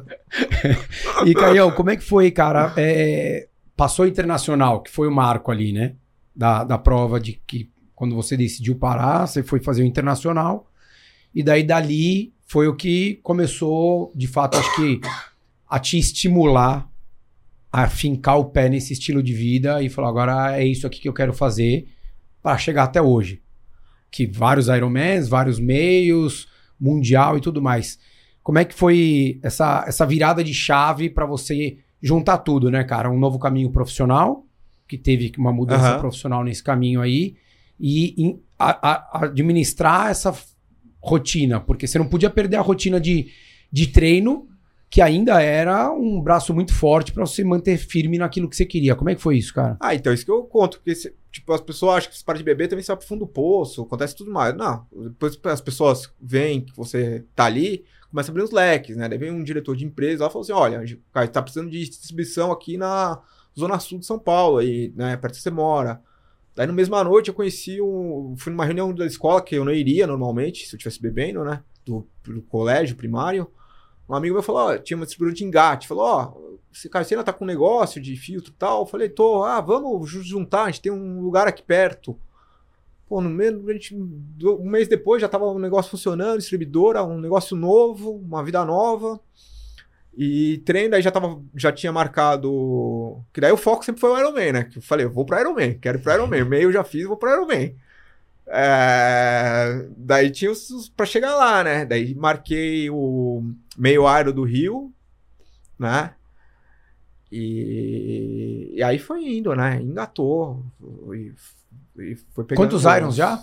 E, Caião, como é que foi, cara? É, passou internacional, que foi o marco ali, né? Da, da prova de que quando você decidiu parar, você foi fazer o internacional. E daí dali foi o que começou, de fato, acho que a te estimular a fincar o pé nesse estilo de vida e falar, agora é isso aqui que eu quero fazer para chegar até hoje. Que vários Ironmans, vários meios, mundial e tudo mais. Como é que foi essa, essa virada de chave para você juntar tudo, né, cara? Um novo caminho profissional, que teve uma mudança Aham. profissional nesse caminho aí, e em- a- a- administrar essa rotina, porque você não podia perder a rotina de, de treino, que ainda era um braço muito forte para você manter firme naquilo que você queria. Como é que foi isso, cara? Ah, então, isso que eu conto, porque, tipo, as pessoas acham que se para de beber também você vai pro fundo do poço, acontece tudo mais. Não, depois as pessoas veem que você tá ali, começa a abrir os leques, né? Daí vem um diretor de empresa lá e fala assim, olha, cara, tá precisando de distribuição aqui na zona sul de São Paulo, aí, né, perto que você mora. Daí, no mesma noite, eu conheci um... Fui numa reunião da escola, que eu não iria normalmente, se eu estivesse bebendo, né? Do, do colégio primário. Um amigo meu falou, ó, tinha uma distribuidora de engate. Falou, ó, você, cara, você ainda tá com um negócio de filtro e tal? Eu falei, tô, ah, vamos ju- juntar, a gente tem um lugar aqui perto. Pô, no meio, a gente, um mês depois já tava um negócio funcionando, distribuidora, um negócio novo, uma vida nova. E treino, daí já, tava, já tinha marcado. Que daí o foco sempre foi o Ironman, né? Que eu falei, eu vou pro Ironman, quero ir pro Ironman. Meio já fiz, vou pro Ironman. É, daí tinha os, os pra chegar lá, né? Daí marquei o meio Iron do Rio, né? E, e aí foi indo, né? Engatou. E, e foi pegando Quantos os- Irons já?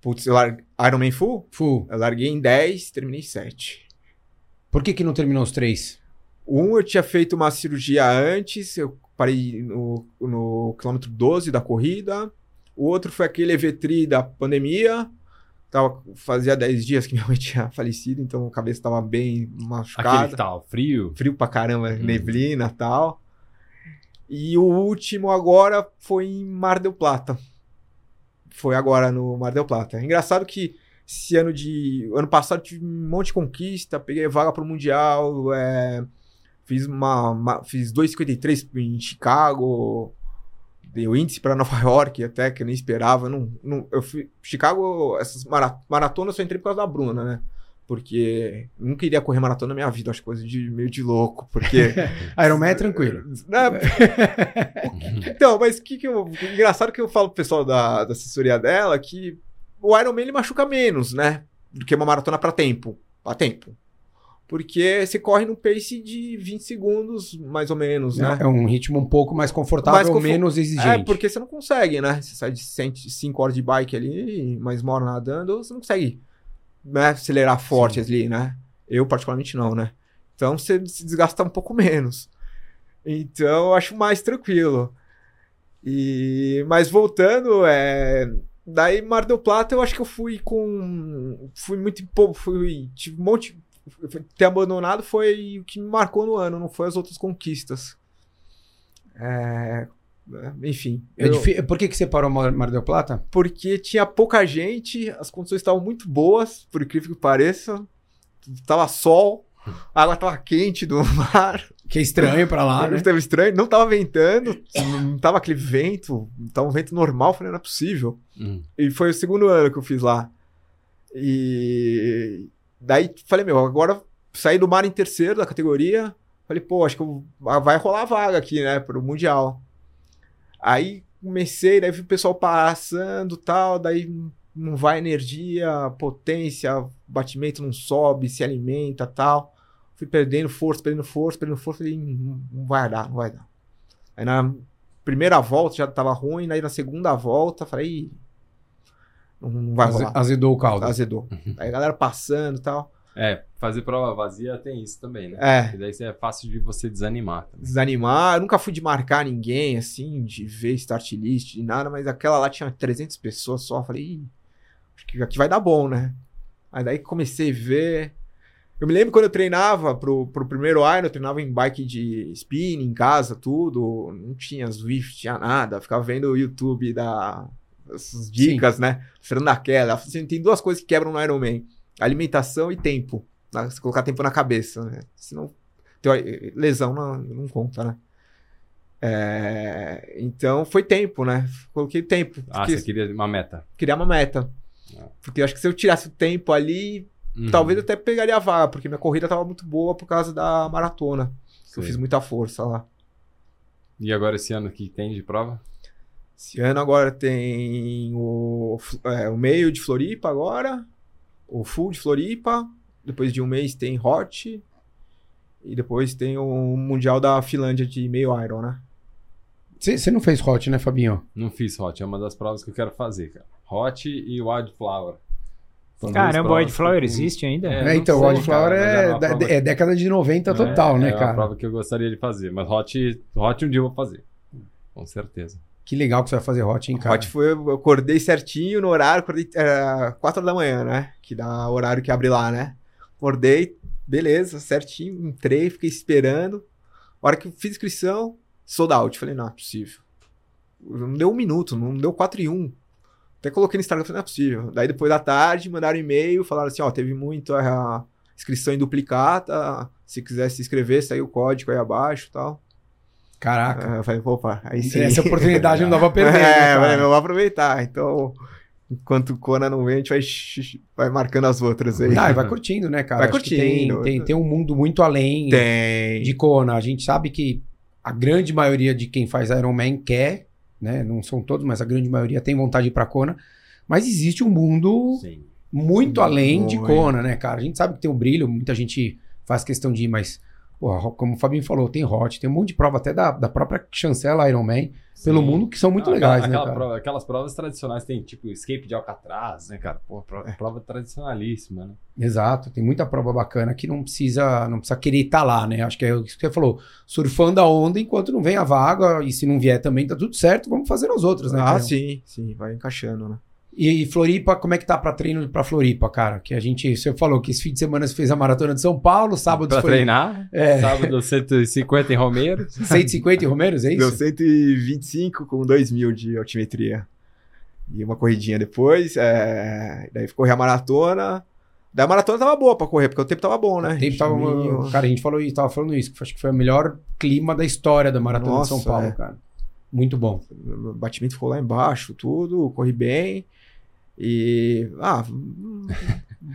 Putz, eu lar... Ironman Full? Fu, Eu larguei em 10, terminei em 7. por que que não terminou os três? Um eu tinha feito uma cirurgia antes, eu parei no, no quilômetro 12 da corrida. O outro foi aquele Evetri da pandemia, Tava, fazia 10 dias que minha mãe tinha falecido, então a cabeça tava bem machucada. Aquele que tava frio. Frio pra caramba, Hum. neblina e tal. E o último agora foi em Mar del Plata. Foi agora no Mar del Plata. Engraçado que esse ano de. Ano passado tive um monte de conquista, peguei vaga pro Mundial, é, fiz uma, uma- Fiz 2,53 em Chicago. Dei o índice para Nova York, até que eu nem esperava. Não, não, eu fui. Chicago, essas mara- maratonas eu só entrei por causa da Bruna, né? Porque não queria correr maratona na minha vida, acho coisa de meio de louco, porque. Ironman é tranquilo. Né? então, mas o que, que eu. Engraçado que eu falo pro pessoal da, da assessoria dela que o Ironman ele machuca menos, né? Do que uma maratona pra tempo. Pra tempo. Porque você corre num pace de 20 segundos, mais ou menos, né? É um ritmo um pouco mais confortável, Mais menos exigente. É, porque você não consegue, né? Você sai de 5 horas de bike ali, mais uma hora nadando, você não consegue né, acelerar forte ali, né? Eu, particularmente, não, né? Então você se desgasta um pouco menos. Então eu acho mais tranquilo. E... Mas voltando, é... daí Mar del Plata eu acho que eu fui com. Fui muito. Fui. Tive um monte. Ter abandonado foi o que me marcou no ano, não foi as outras conquistas. É, enfim. É eu- Por que, que você parou Mar del Plata? Porque tinha pouca gente, as condições estavam muito boas, por incrível que pareça. Tava sol, a água tava quente do mar. Que é estranho pra lá, né? Tava estranho, não tava ventando, não tava aquele vento, tava um vento normal, falei, não é possível. Hum. E foi o segundo ano que eu fiz lá. E daí falei, meu, agora saí do mar em terceiro da categoria. Falei, pô, acho que eu- ah, vai rolar vaga aqui, né, pro Mundial. Aí comecei, daí vi o pessoal passando e tal, daí não vai energia, potência, batimento não sobe, se alimenta tal. Fui perdendo força, perdendo força, perdendo força, falei, não, não vai dar, não vai dar. Aí na primeira volta já tava ruim, aí na segunda volta falei, "Ih, não, não vai rolar. Azedou o caldo. Azedou. Aí a galera passando e tal. É, fazer prova vazia tem isso também, né? É, Porque daí é fácil de você desanimar também. desanimar. Eu nunca fui de marcar ninguém, assim, de ver start list, de nada, mas aquela lá tinha 300 pessoas só. Falei, Ih, acho que aqui vai dar bom, né? Aí daí comecei a ver. Eu me lembro quando eu treinava pro, pro primeiro Iron, eu treinava em bike de spin, em casa, tudo. Não tinha Swift, tinha nada. Ficava vendo o YouTube da. Essas dicas, né? Fernando Aquela. Assim, tem duas coisas que quebram no Ironman: alimentação e tempo. Né? Você colocar tempo na cabeça, né? Senão lesão não, não conta, né? É, então foi tempo, né? Coloquei tempo. Ah, porque você queria uma meta. Criar uma meta. Ah. Porque eu acho que se eu tirasse o tempo ali, Uhum. talvez eu até pegaria a vaga, porque minha corrida tava muito boa por causa da maratona. Eu fiz muita força lá. E agora esse ano que tem de prova? Esse ano agora tem o, é, o meio de Floripa agora, o full de Floripa, depois de um mês tem Hot, e depois tem o Mundial da Finlândia de meio Iron, né? Você não fez hot, né, Fabinho? Não fiz hot, é uma das provas que eu quero fazer, cara. Hot e Wildflower. São Caramba, o Wildflower que existe ainda? É, É, então, o Wildflower é, prova- é década de 90 total, é, né, é cara? uma prova que eu gostaria de fazer, mas hot, hot um dia eu vou fazer. Com certeza. Que legal que você vai fazer hot, hein, cara? Hot foi, eu acordei certinho no horário, acordei era 4 horas da manhã, né? Que dá o horário que abre lá, né? Acordei, beleza, certinho, entrei, fiquei esperando. A hora que eu fiz inscrição, sold out. Falei, não, é possível. Não deu um minuto, não deu 4 e 1. Até coloquei no Instagram, falei, não é possível. Daí depois da tarde, mandaram e-mail, falaram assim, ó, teve muito a inscrição em duplicata, se quiser se inscrever, saiu o código aí abaixo e tal. Caraca. É, eu falei, opa, aí sim. Essa oportunidade não dá pra perder, É, né, eu vou aproveitar. Então, enquanto o Kona não vem, a gente vai, vai marcando as outras aí. Ah, e vai curtindo, né, cara? Vai Acho que tem, curtindo. tem, tem um mundo muito além Tem. de Kona. A gente sabe que a grande maioria de quem faz Ironman quer, né? Não são todos, mas a grande maioria tem vontade de ir pra Kona. Mas existe um mundo Sim. muito além de. Kona, né, cara? A gente sabe que tem o brilho, muita gente faz questão de ir, mas, porra, como o Fabinho falou, tem hot, tem um monte de prova até da, da própria chancela Ironman pelo Sim. mundo que são muito Ah, legais, aquela- né, aquela cara? prova- aquelas provas tradicionais tem tipo escape de Alcatraz, né, cara? Pô, prova, prova tradicionalíssima, né? Exato, tem muita prova bacana que não precisa, não precisa querer estar lá, né? Acho que é o que você falou, surfando a onda enquanto não vem a vaga, e se não vier também tá tudo certo, vamos fazer as outras, né? Ah, cara? sim, sim, vai encaixando, né? E Floripa, como é que tá pra treino pra Floripa, cara? Que a gente, você falou que esse fim de semana você fez a maratona de São Paulo, sábado Pra foi treinar. É. Sábado 150 em Romero. 150 em Romeiros, é Deu isso? 125 com 2 mil de altimetria. E uma corridinha depois. É... Daí corri a maratona. Daí a maratona tava boa pra correr, porque o tempo tava bom, né? O tempo tava, Juninho. cara, a gente falou isso, tava falando isso, que acho que foi o melhor clima da história da maratona Nossa, de São Paulo, é. cara. Muito bom. O batimento ficou lá embaixo, tudo, corri bem. E. Ah,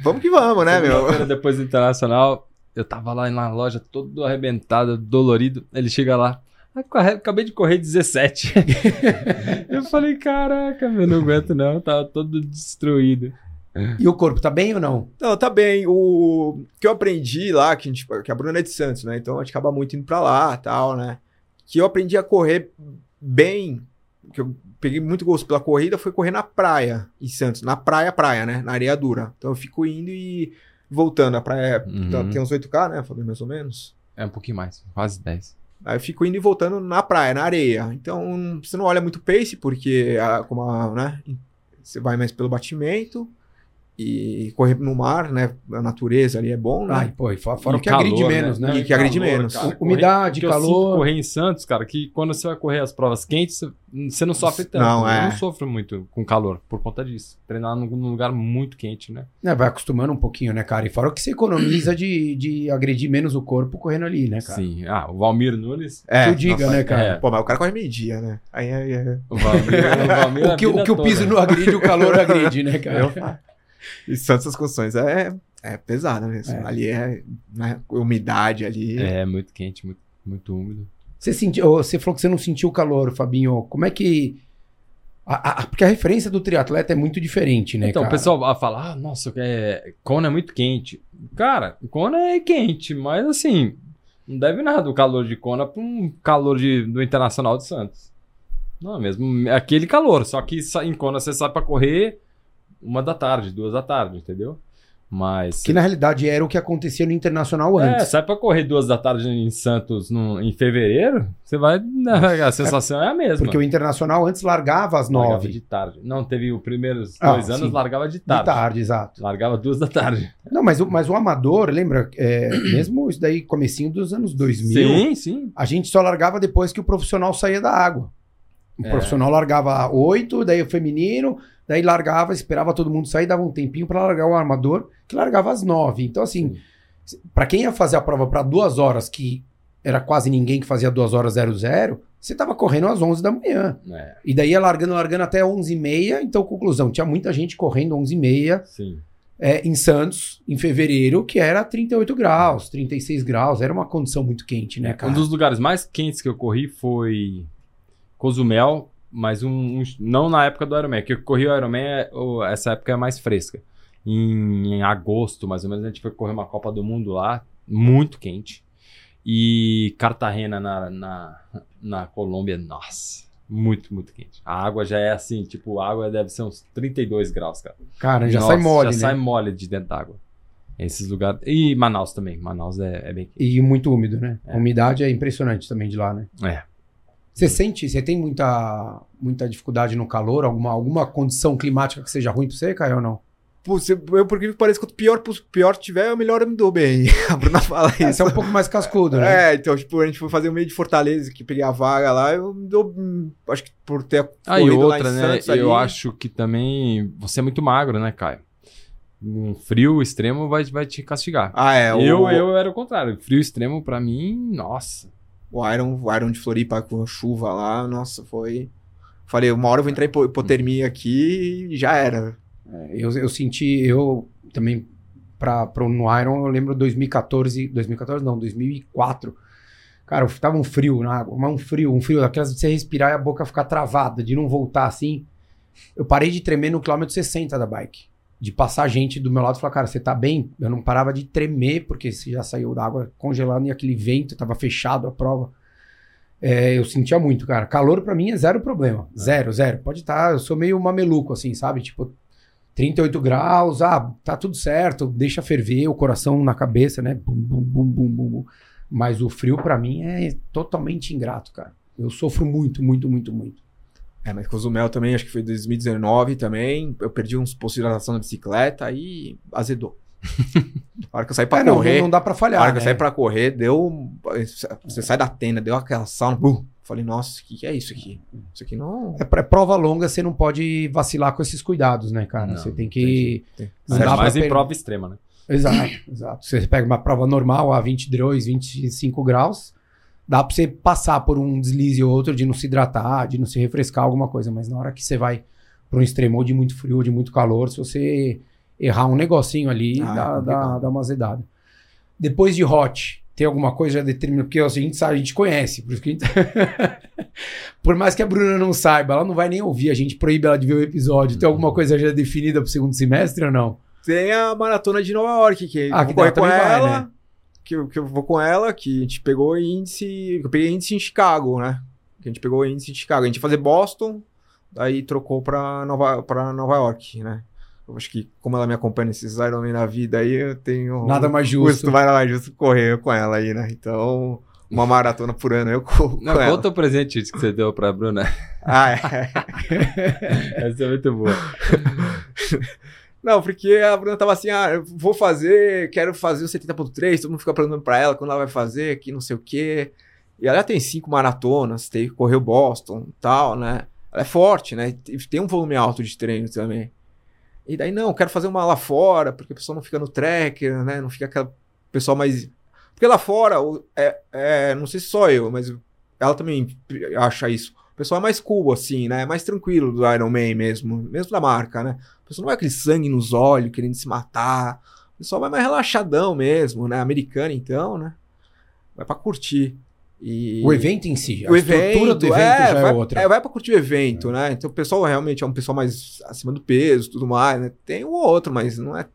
vamos que vamos, né, meu? Depois do Internacional, eu tava lá na loja todo arrebentado, dolorido. Ele chega lá. "Ah, Acabei de correr 17. eu falei, caraca, meu, não aguento não. Tava todo destruído. E o corpo tá bem ou não? Não, tá bem. O que eu aprendi lá, que, a gente, que a Bruna é de Santos, né? Então a gente acaba muito indo pra lá tal, né? Que eu aprendi a correr bem, que eu peguei muito gosto pela corrida, foi correr na praia em Santos. Na praia, praia, né? Na areia dura. Então eu fico indo e voltando. A praia Uhum. tá- tem uns 8K, né? Falei mais ou menos. É um pouquinho mais, quase 10. Aí eu fico indo e voltando na praia, na areia. Então você não olha muito pace, porque a- como a, né? Você vai mais pelo batimento. E correr no mar, né? A natureza ali é bom, né? Ai, pô, e fora, fora E que agride calor, menos, né? E que agride menos. cara. Umidade, Porque eu calor. correr em Santos, cara, que quando você vai correr as provas quentes, você- não sofre tanto. Não, né? é. Eu não sofro muito com calor por conta disso. Treinar num, num lugar muito quente, né? É, vai acostumando um pouquinho, né, cara? E fora o que você economiza de, de agredir menos o corpo correndo ali, né, cara? Sim. Ah, o Valmir Nunes. É, Tu diga, nossa, né, cara? É. Pô, mas o cara corre meio-dia, né? Aí, aí, aí. O Valmir, o Valmir O que, o que o piso não agride, o calor agride, né, cara? E Santos as condições é, é pesada mesmo. É. Ali é né, umidade ali. É, muito quente, muito, muito úmido. Você sentiu, você falou que você não sentiu o calor, Fabinho. Como é que. a- a- porque a referência do triatleta é muito diferente, né, então, cara? o pessoal fala, ah, nossa, é, Kona é muito quente. Cara, Kona é quente, mas assim, não deve nada o calor de Kona para um calor de, do Internacional de Santos. Não, mesmo é aquele calor, só que em Kona você sai para correr uma da tarde, duas da tarde, entendeu? Mas Que na realidade era o que acontecia no Internacional é, antes. sai para correr duas da tarde em Santos no- em fevereiro, você vai, a sensação é, a mesma. porque o Internacional antes largava às Largava nove. de tarde. Não, teve os primeiros Ah, dois anos, sim. largava de De tarde. tarde, exato. Largava duas da tarde. Não, mas o, mas o amador, lembra? é, mesmo isso daí, comecinho dos anos 2000, Sim, sim. a gente só largava depois que o profissional saía da água. O É. profissional largava oito, daí o feminino, daí largava, esperava todo mundo sair, dava um tempinho pra largar o armador, que largava às nove. Então, assim, pra quem ia fazer a prova pra duas horas, que era quase ninguém que fazia duas horas zero zero, você tava correndo às onze da manhã. É, E daí ia largando, largando até onze e meia. Então, conclusão, tinha muita gente correndo onze e meia sim. é, em Santos, em fevereiro, que era 38 graus, 36 graus. Era uma condição muito quente, né, cara? Um dos lugares mais quentes que eu corri foi Cozumel, mas um, um- não na época do Ironman, que eu corri o Ironman, é- essa época é mais fresca. Em, em agosto, mais ou menos, a gente foi correr uma Copa do Mundo lá, muito quente. E Cartagena na, na, na Colômbia, nossa, muito, muito quente. A água já é assim, tipo, a água deve ser uns 32 graus, cara. Cara, já Nossa, sai mole, já né? sai mole de dentro d'água. Esses lugares. E Manaus também. Manaus é, é bem quente. E muito úmido, né? É. A umidade é impressionante também de lá, né? É. Você sente, você tem muita, muita dificuldade no calor? Alguma, alguma condição climática que seja ruim pra você, Caio, ou não? Eu, por que parece que quanto pior, pior tiver, melhor eu me dou bem. A Bruna fala É, isso. você é um pouco mais cascudo, né? É, então, tipo, a gente foi fazer o meio de Fortaleza, que peguei a vaga lá, eu me dou. hum, Acho que por ter Ah, e outra, em né? Santos eu ali- acho que também você é muito magro, né, Caio? Um frio extremo vai, vai te castigar. Ah, é. eu, o, eu era o contrário. Frio extremo, pra mim, nossa. O Iron, o Iron de Floripa com a chuva lá, nossa, foi. Falei, uma hora eu vou entrar em hipo- hipotermia aqui e já era. É, Eu, eu senti, eu também, pra, pro, no Iron, eu lembro 2014, 2014 não, 2004. Cara, tava um frio na água, mas um frio, um frio, daquelas de você respirar e a boca ficar travada, de não voltar assim. Eu parei de tremer no quilômetro 60 da bike. De passar gente do meu lado e falar, cara, você tá bem? Eu não parava de tremer, porque você já saiu da água congelando e aquele vento, tava fechado a prova. É, eu sentia muito, cara. Calor pra mim é zero problema. Zero, zero. Pode estar, eu sou meio mameluco, assim, sabe? Tipo, 38 graus, ah, tá tudo certo, deixa ferver o coração na cabeça, né? Bum, bum, bum, bum, bum. Mas o frio pra mim é totalmente ingrato, cara. Eu sofro muito, muito, muito, muito. É, mas Cozumel também, acho que foi 2019 também. Eu perdi uns postos de hidratação na bicicleta aí azedou. A hora que eu saí pra É, correr. não, não dá pra a falhar. hora que eu né? saí pra correr, deu. Você sai da tenda, deu aquela sauna. Falei, nossa, o que, que é isso aqui? Isso aqui não. É, pra- prova longa, você não pode vacilar com esses cuidados, né, cara? Não, você tem que. tem- pra mais em per- prova extrema, né? Exato, exato. Você pega uma prova normal a 22, 25 graus, dá pra você passar por um deslize ou outro de não se hidratar, de não se refrescar, alguma coisa. Mas na hora que você vai para um extremo ou de muito frio ou de muito calor, se você errar um negocinho ali, Ah, é dá, dá, dá uma azedada. Depois de hot, tem alguma coisa já determinada? Porque assim, a gente sabe, a gente conhece. Por, gente... por mais que a Bruna não saiba, ela não vai nem ouvir, a gente proíbe ela de ver o episódio. Tem alguma coisa já definida pro segundo semestre ou não? Tem a maratona de Nova York, que Ah, que dá, com também vai, ela. né? Que, eu, que eu vou com ela, que a gente pegou índice. Eu peguei índice em Chicago, né? Que a gente pegou índice em Chicago. A gente ia fazer Boston, daí trocou pra Nova, pra Nova York, né? Eu acho que, como ela me acompanha nesses Ironman na vida aí, eu tenho. Nada mais Justo, justo. vai mais justo correr com ela aí, né? Então, uma maratona por ano eu corro com Não, ela. conta o presente que você deu pra Bruna. Ah, é. Essa é muito boa. Não, porque a Bruna tava assim, ah, vou fazer, quero fazer o 70.3, todo mundo fica perguntando pra ela quando ela vai fazer, que não sei o quê. E ela tem cinco maratonas, tem, correu Boston tal, né? Ela é forte, né? Tem um volume alto de treino também. E daí, não, quero fazer uma lá fora, porque a pessoa não fica no tracker, né? Não fica aquela pessoal mais... Porque lá fora, é, é, não sei se só eu, mas ela também acha isso. O pessoal é mais cool, assim, né? É mais tranquilo do Iron Man mesmo, mesmo da marca, né? O pessoal não vai aquele sangue nos olhos, querendo se matar. O pessoal vai mais relaxadão mesmo, né? Americano, então, né? Vai pra curtir. E... O evento em si, a O estrutura do evento é, já é vai, outra. É, vai pra curtir o evento, né? Então o pessoal realmente é um pessoal mais acima do peso tudo mais, né? Tem um ou outro, mas não é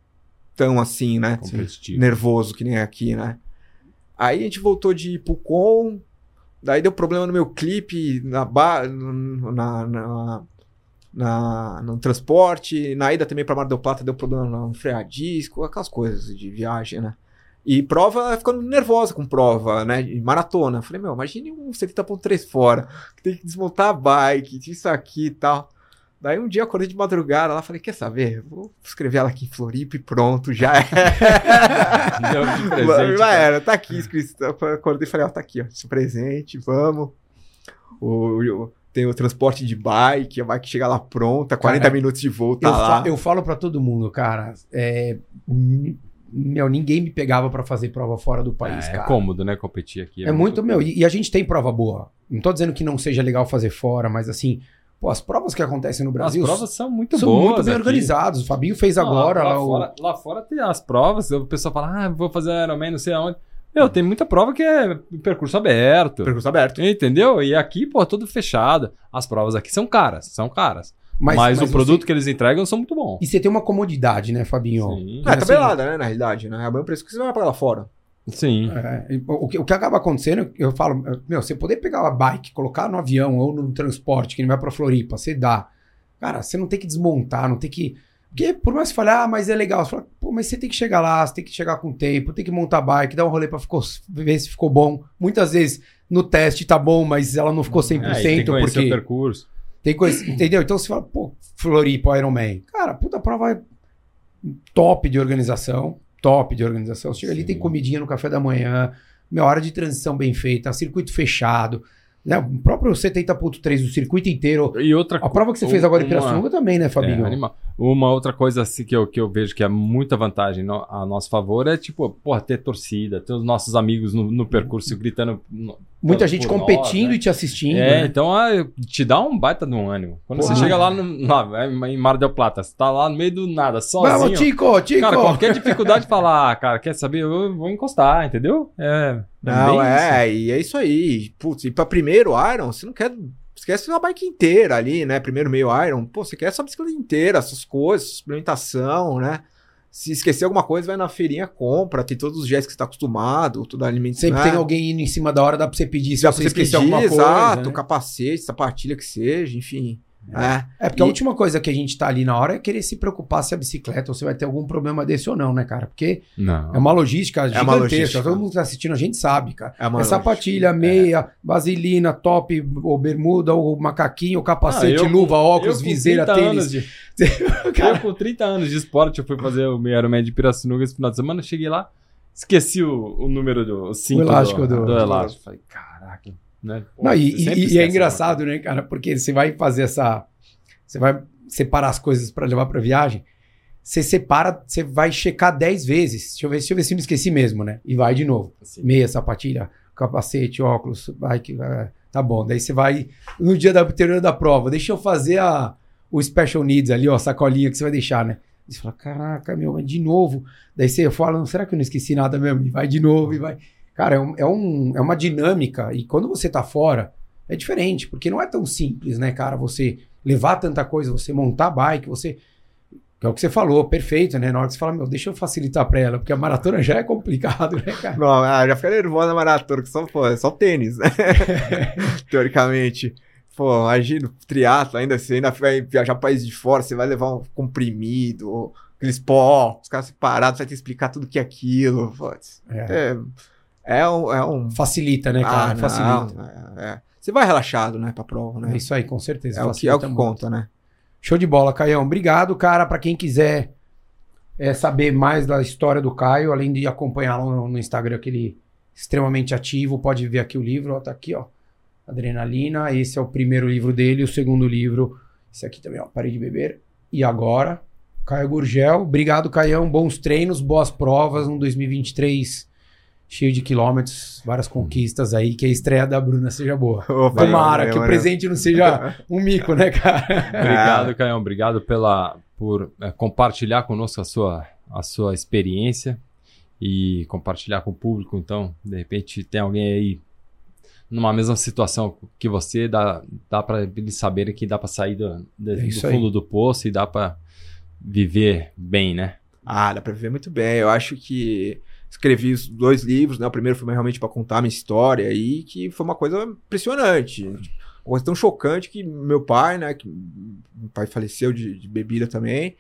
tão assim, né? Competitivo. nervoso que nem aqui, né? Aí a gente voltou de Pucon, daí deu problema no meu clipe, na, ba no- na, na, na- no transporte, na ida também pra Mar del Plata deu problema no freio a disco, aquelas coisas de viagem, né? E prova, ficando nervosa com prova, né? E maratona. Falei, meu, imagine um 70.3 fora, que tem que desmontar a bike, isso aqui e tal. Daí um dia eu acordei de madrugada lá, falei, quer saber? Vou escrever ela aqui em Floripa e pronto, já é. Presente, Já era, tá aqui escrito. Acordei e falei, ó, tá aqui, ó, esse presente, vamos. O, o- tem o transporte de bike, a bike chega lá pronta, 40 Cara, minutos de voo, tá eu, lá. fa- eu falo pra todo mundo, cara, é, meu, ninguém me pegava pra fazer prova fora do país, É, é cara. cômodo, né? Competir aqui. É muito, meu, e, e a gente tem prova boa. Não tô dizendo que não seja legal fazer fora, mas assim, pô, as provas que acontecem no As Brasil provas são muito são boas. muito bem aqui. organizadas. O Fabinho fez Não, agora lá, lá, lá o- fora, lá fora tem as provas, o pessoal fala, ah, vou fazer Ironman, não sei aonde. Meu, tem muita prova que é percurso aberto. Percurso aberto. Entendeu? E aqui, pô, tudo fechado. As provas aqui são caras, são caras. Mas, o você- produto que eles entregam são muito bons. E você tem uma comodidade, né, Fabinho? Sim. É assim- tabelada, né, na realidade, né? É o mesmo preço que você vai pagar lá fora. Sim. É, o, que, o que acaba acontecendo, eu falo, meu, você poder pegar uma bike, colocar no avião ou no transporte que ele vai pra Floripa, você dá. Cara, você não tem que desmontar, não tem que. Porque por mais que você fale, ah, mas é legal, você fala, mas você tem que chegar lá, você tem que chegar com tempo, tem que montar bike, dar um rolê pra ficou, ver se ficou bom. Muitas vezes no teste tá bom, mas ela não ficou 100%, É, tem que porque o percurso. tem coisa, entendeu? Então você fala, pô, Floripa, Ironman. Cara, puta prova top de organização, top de organização. Você chega ali, Sim. tem comidinha no café da manhã, meia hora de transição bem feita, circuito fechado. Né? O próprio 70.3, o circuito inteiro. E outra A prova que você fez agora em Pirassununga também, né, Fabinho? É, animal. Uma outra coisa assim que eu, que eu vejo que é muita vantagem no- a nosso favor é, tipo, porra, ter torcida, ter os nossos amigos no, no percurso gritando. Muita gente nós, competindo né? e te assistindo. É, né? então ah, te dá um baita de um ânimo. Quando Porra. você chega lá, no, lá em Mar del Plata, você tá lá no meio do nada, sozinho. Vamos, Tico, Tico! Cara, qualquer dificuldade de falar, ah, cara, quer saber? Eu vou encostar, entendeu? É. Não, bem é, e é isso aí. Putz, e pra primeiro Iron, você não quer. Quer uma bike inteira ali, né? Primeiro meio Iron. Pô, você quer essa bicicleta inteira, essas coisas, suplementação, né? Se esquecer alguma coisa, vai na feirinha, compra, tem todos os gestos que você tá acostumado, tudo alimento. Sempre né? tem alguém indo em cima da hora, dá pra você pedir se Dá você você esquecer pedir, alguma coisa. exato, né? capacete, sapatilha que seja, enfim. Né? É, porque a E- última coisa que a gente tá ali na hora é querer se preocupar se a bicicleta ou se vai ter algum problema desse ou não, né, cara? Porque Não. é uma logística uma gigantesca. logística. Todo mundo que tá assistindo a gente sabe, cara. É uma é sapatilha, lógica. meia, vaselina, top, ou bermuda, ou macaquinho, ou capacete, Ah, eu- luva, óculos, Eu viseira, 30 tênis. de- Eu com 30 anos de esporte, eu fui fazer o meio Ironman de Pirassununga esse final de semana, cheguei lá, esqueci o, o número do o cinto elástico do, do- do elástico. Falei, caraca, né? Pô, Não, e, e- é engraçado, né, cara? Porque você vai fazer essa. Você vai separar as coisas pra levar pra viagem. Você separa, você vai checar 10 vezes. Deixa eu ver, deixa eu ver se eu não esqueci mesmo, né? E vai de novo. assim. Meia, sapatilha, capacete, óculos, bike. é, Tá bom. Daí você vai no dia da anterior da prova. Deixa eu fazer a, o special needs ali, ó, a sacolinha que você vai deixar, né? E você fala, caraca, meu, de novo. Daí você fala, será que eu não esqueci nada mesmo? E vai de novo, e vai. Cara, é, um- é, um, é uma dinâmica. E quando você tá fora, é diferente, porque não é tão simples, né, cara? Você levar tanta coisa, você montar bike, você. Que é o que você falou, perfeito, né? Na hora que você fala, meu, deixa eu facilitar pra ela, porque a maratona já é complicado, né, cara? Não, ah, já fica nervosa na maratona, que só, pô, é só tênis, né? Teoricamente. Pô, imagina, triatlo ainda, você ainda vai viajar país de fora, você vai levar um comprimido, aqueles pó, os caras separados, você vai ter que explicar tudo que é aquilo. Putz, É. é, é um. É um Facilita, né, cara? Ah, não, Facilita. é, é. Você vai relaxado, né, pra prova, né? É isso aí, com certeza. É o que, é o que muito. conta, né? Show de bola, Caião. Obrigado, cara. Pra quem quiser é, saber mais da história do Caio, além de acompanhá-lo no, no Instagram, que ele é extremamente ativo, pode ver aqui o livro, ó, tá aqui, ó. Adrenalina. Esse é o primeiro livro dele. O segundo livro, esse aqui também, ó. Parei de beber. E agora, Caio Gurgel. Obrigado, Caião. Bons treinos, boas provas. Um 2023 cheio de quilômetros, várias conquistas aí. Que a estreia da Bruna seja boa. Opa, Tomara valeu, que o valeu. presente não seja um mico, né, cara? Obrigado, Caião. Obrigado pela, por eh, compartilhar conosco a sua, a sua experiência e compartilhar com o público. Então, de repente, tem alguém aí numa mesma situação que você, dá, dá para eles saberem que dá para sair do, do- É do fundo do poço e dá para viver bem, né? Ah, dá pra viver muito bem. Eu acho que escrevi dois livros, né? O primeiro foi realmente pra contar a minha história aí, que foi uma coisa impressionante. Uma coisa tão chocante que meu pai, né? Que meu pai faleceu de, de bebida também,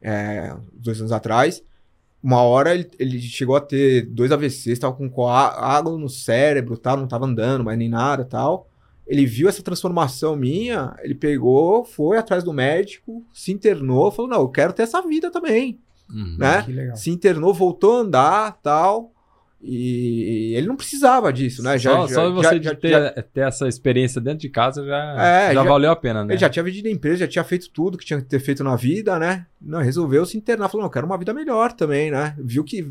é, dois anos atrás. Uma hora ele, ele chegou a ter dois AVCs, tava com água no cérebro, tal, não tava andando mais nem nada tal. Ele viu essa transformação minha, ele pegou, foi atrás do médico, se internou, falou: Não, eu quero ter essa vida também Uhum. né? Que legal. Se internou, voltou a andar, tal. E ele não precisava disso, né? só, já, só já- você já- ter, já- ter essa experiência dentro de casa já, É, já, já- valeu a pena, né? ele já tinha vendido a empresa, já tinha feito tudo que tinha que ter feito na vida, né? Não, resolveu se internar, falou, não, eu quero uma vida melhor também, né? Viu que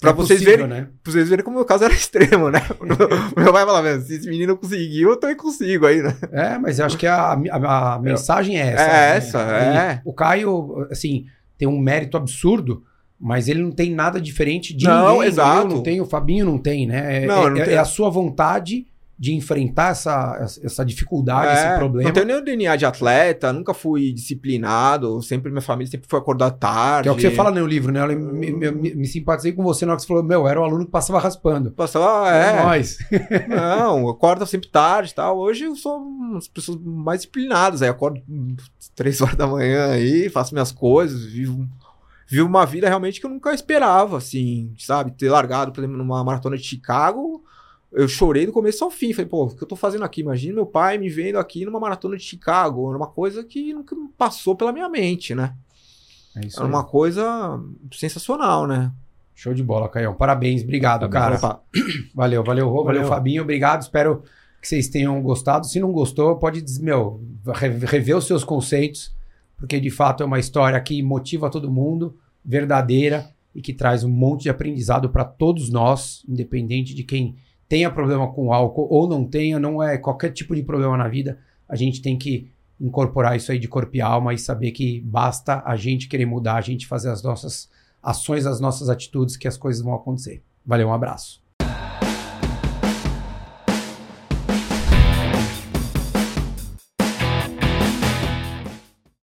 Pra É vocês possível, verem, né? pra vocês verem como o meu caso era extremo, né? O meu pai falava, se esse menino conseguiu, eu também consigo aí, né? É, mas eu acho que a, a- a mensagem é essa. É né? essa, E é. O Caio, assim, tem um mérito absurdo, mas ele não tem nada diferente de Não, ninguém. exato. Eu não tenho, o Fabinho não tem, né? É, Não, é- não é tem. a sua vontade de enfrentar essa, essa dificuldade, É, esse problema. Não tenho nenhum DNA de atleta, nunca fui disciplinado, sempre minha família sempre foi acordar tarde. Que é o que você fala no livro, né? Eu me, me- me- simpatizei com você na hora que você falou, meu, era o aluno que passava raspando. Passava, É. é, Nós. Não, eu acordo sempre tarde e tal. Hoje eu sou uma das pessoas mais disciplinadas. Aí acordo três horas da manhã aí, faço minhas coisas, vivo, vivo uma vida realmente que eu nunca esperava, assim, sabe? Ter largado, por exemplo, numa maratona de Chicago. Eu chorei do começo ao fim. Falei, pô, o que eu tô fazendo aqui? Imagina meu pai me vendo aqui numa maratona de Chicago. Era uma coisa que nunca passou pela minha mente, né? É isso Era aí. uma coisa sensacional, né? Show de bola, Caião. Parabéns, obrigado, Parabéns. cara. Valeu, valeu, Rô, valeu, Valeu. Fabinho, obrigado. Espero que vocês tenham gostado. Se não gostou, pode dizer, meu, re- rever os seus conceitos, porque de fato é uma história que motiva todo mundo, verdadeira e que traz um monte de aprendizado para todos nós, independente de quem tenha problema com álcool ou não tenha, não é qualquer tipo de problema na vida. A gente tem que incorporar isso aí de corpo e alma e saber que basta a gente querer mudar, a gente fazer as nossas ações, as nossas atitudes, que as coisas vão acontecer. Valeu, um abraço.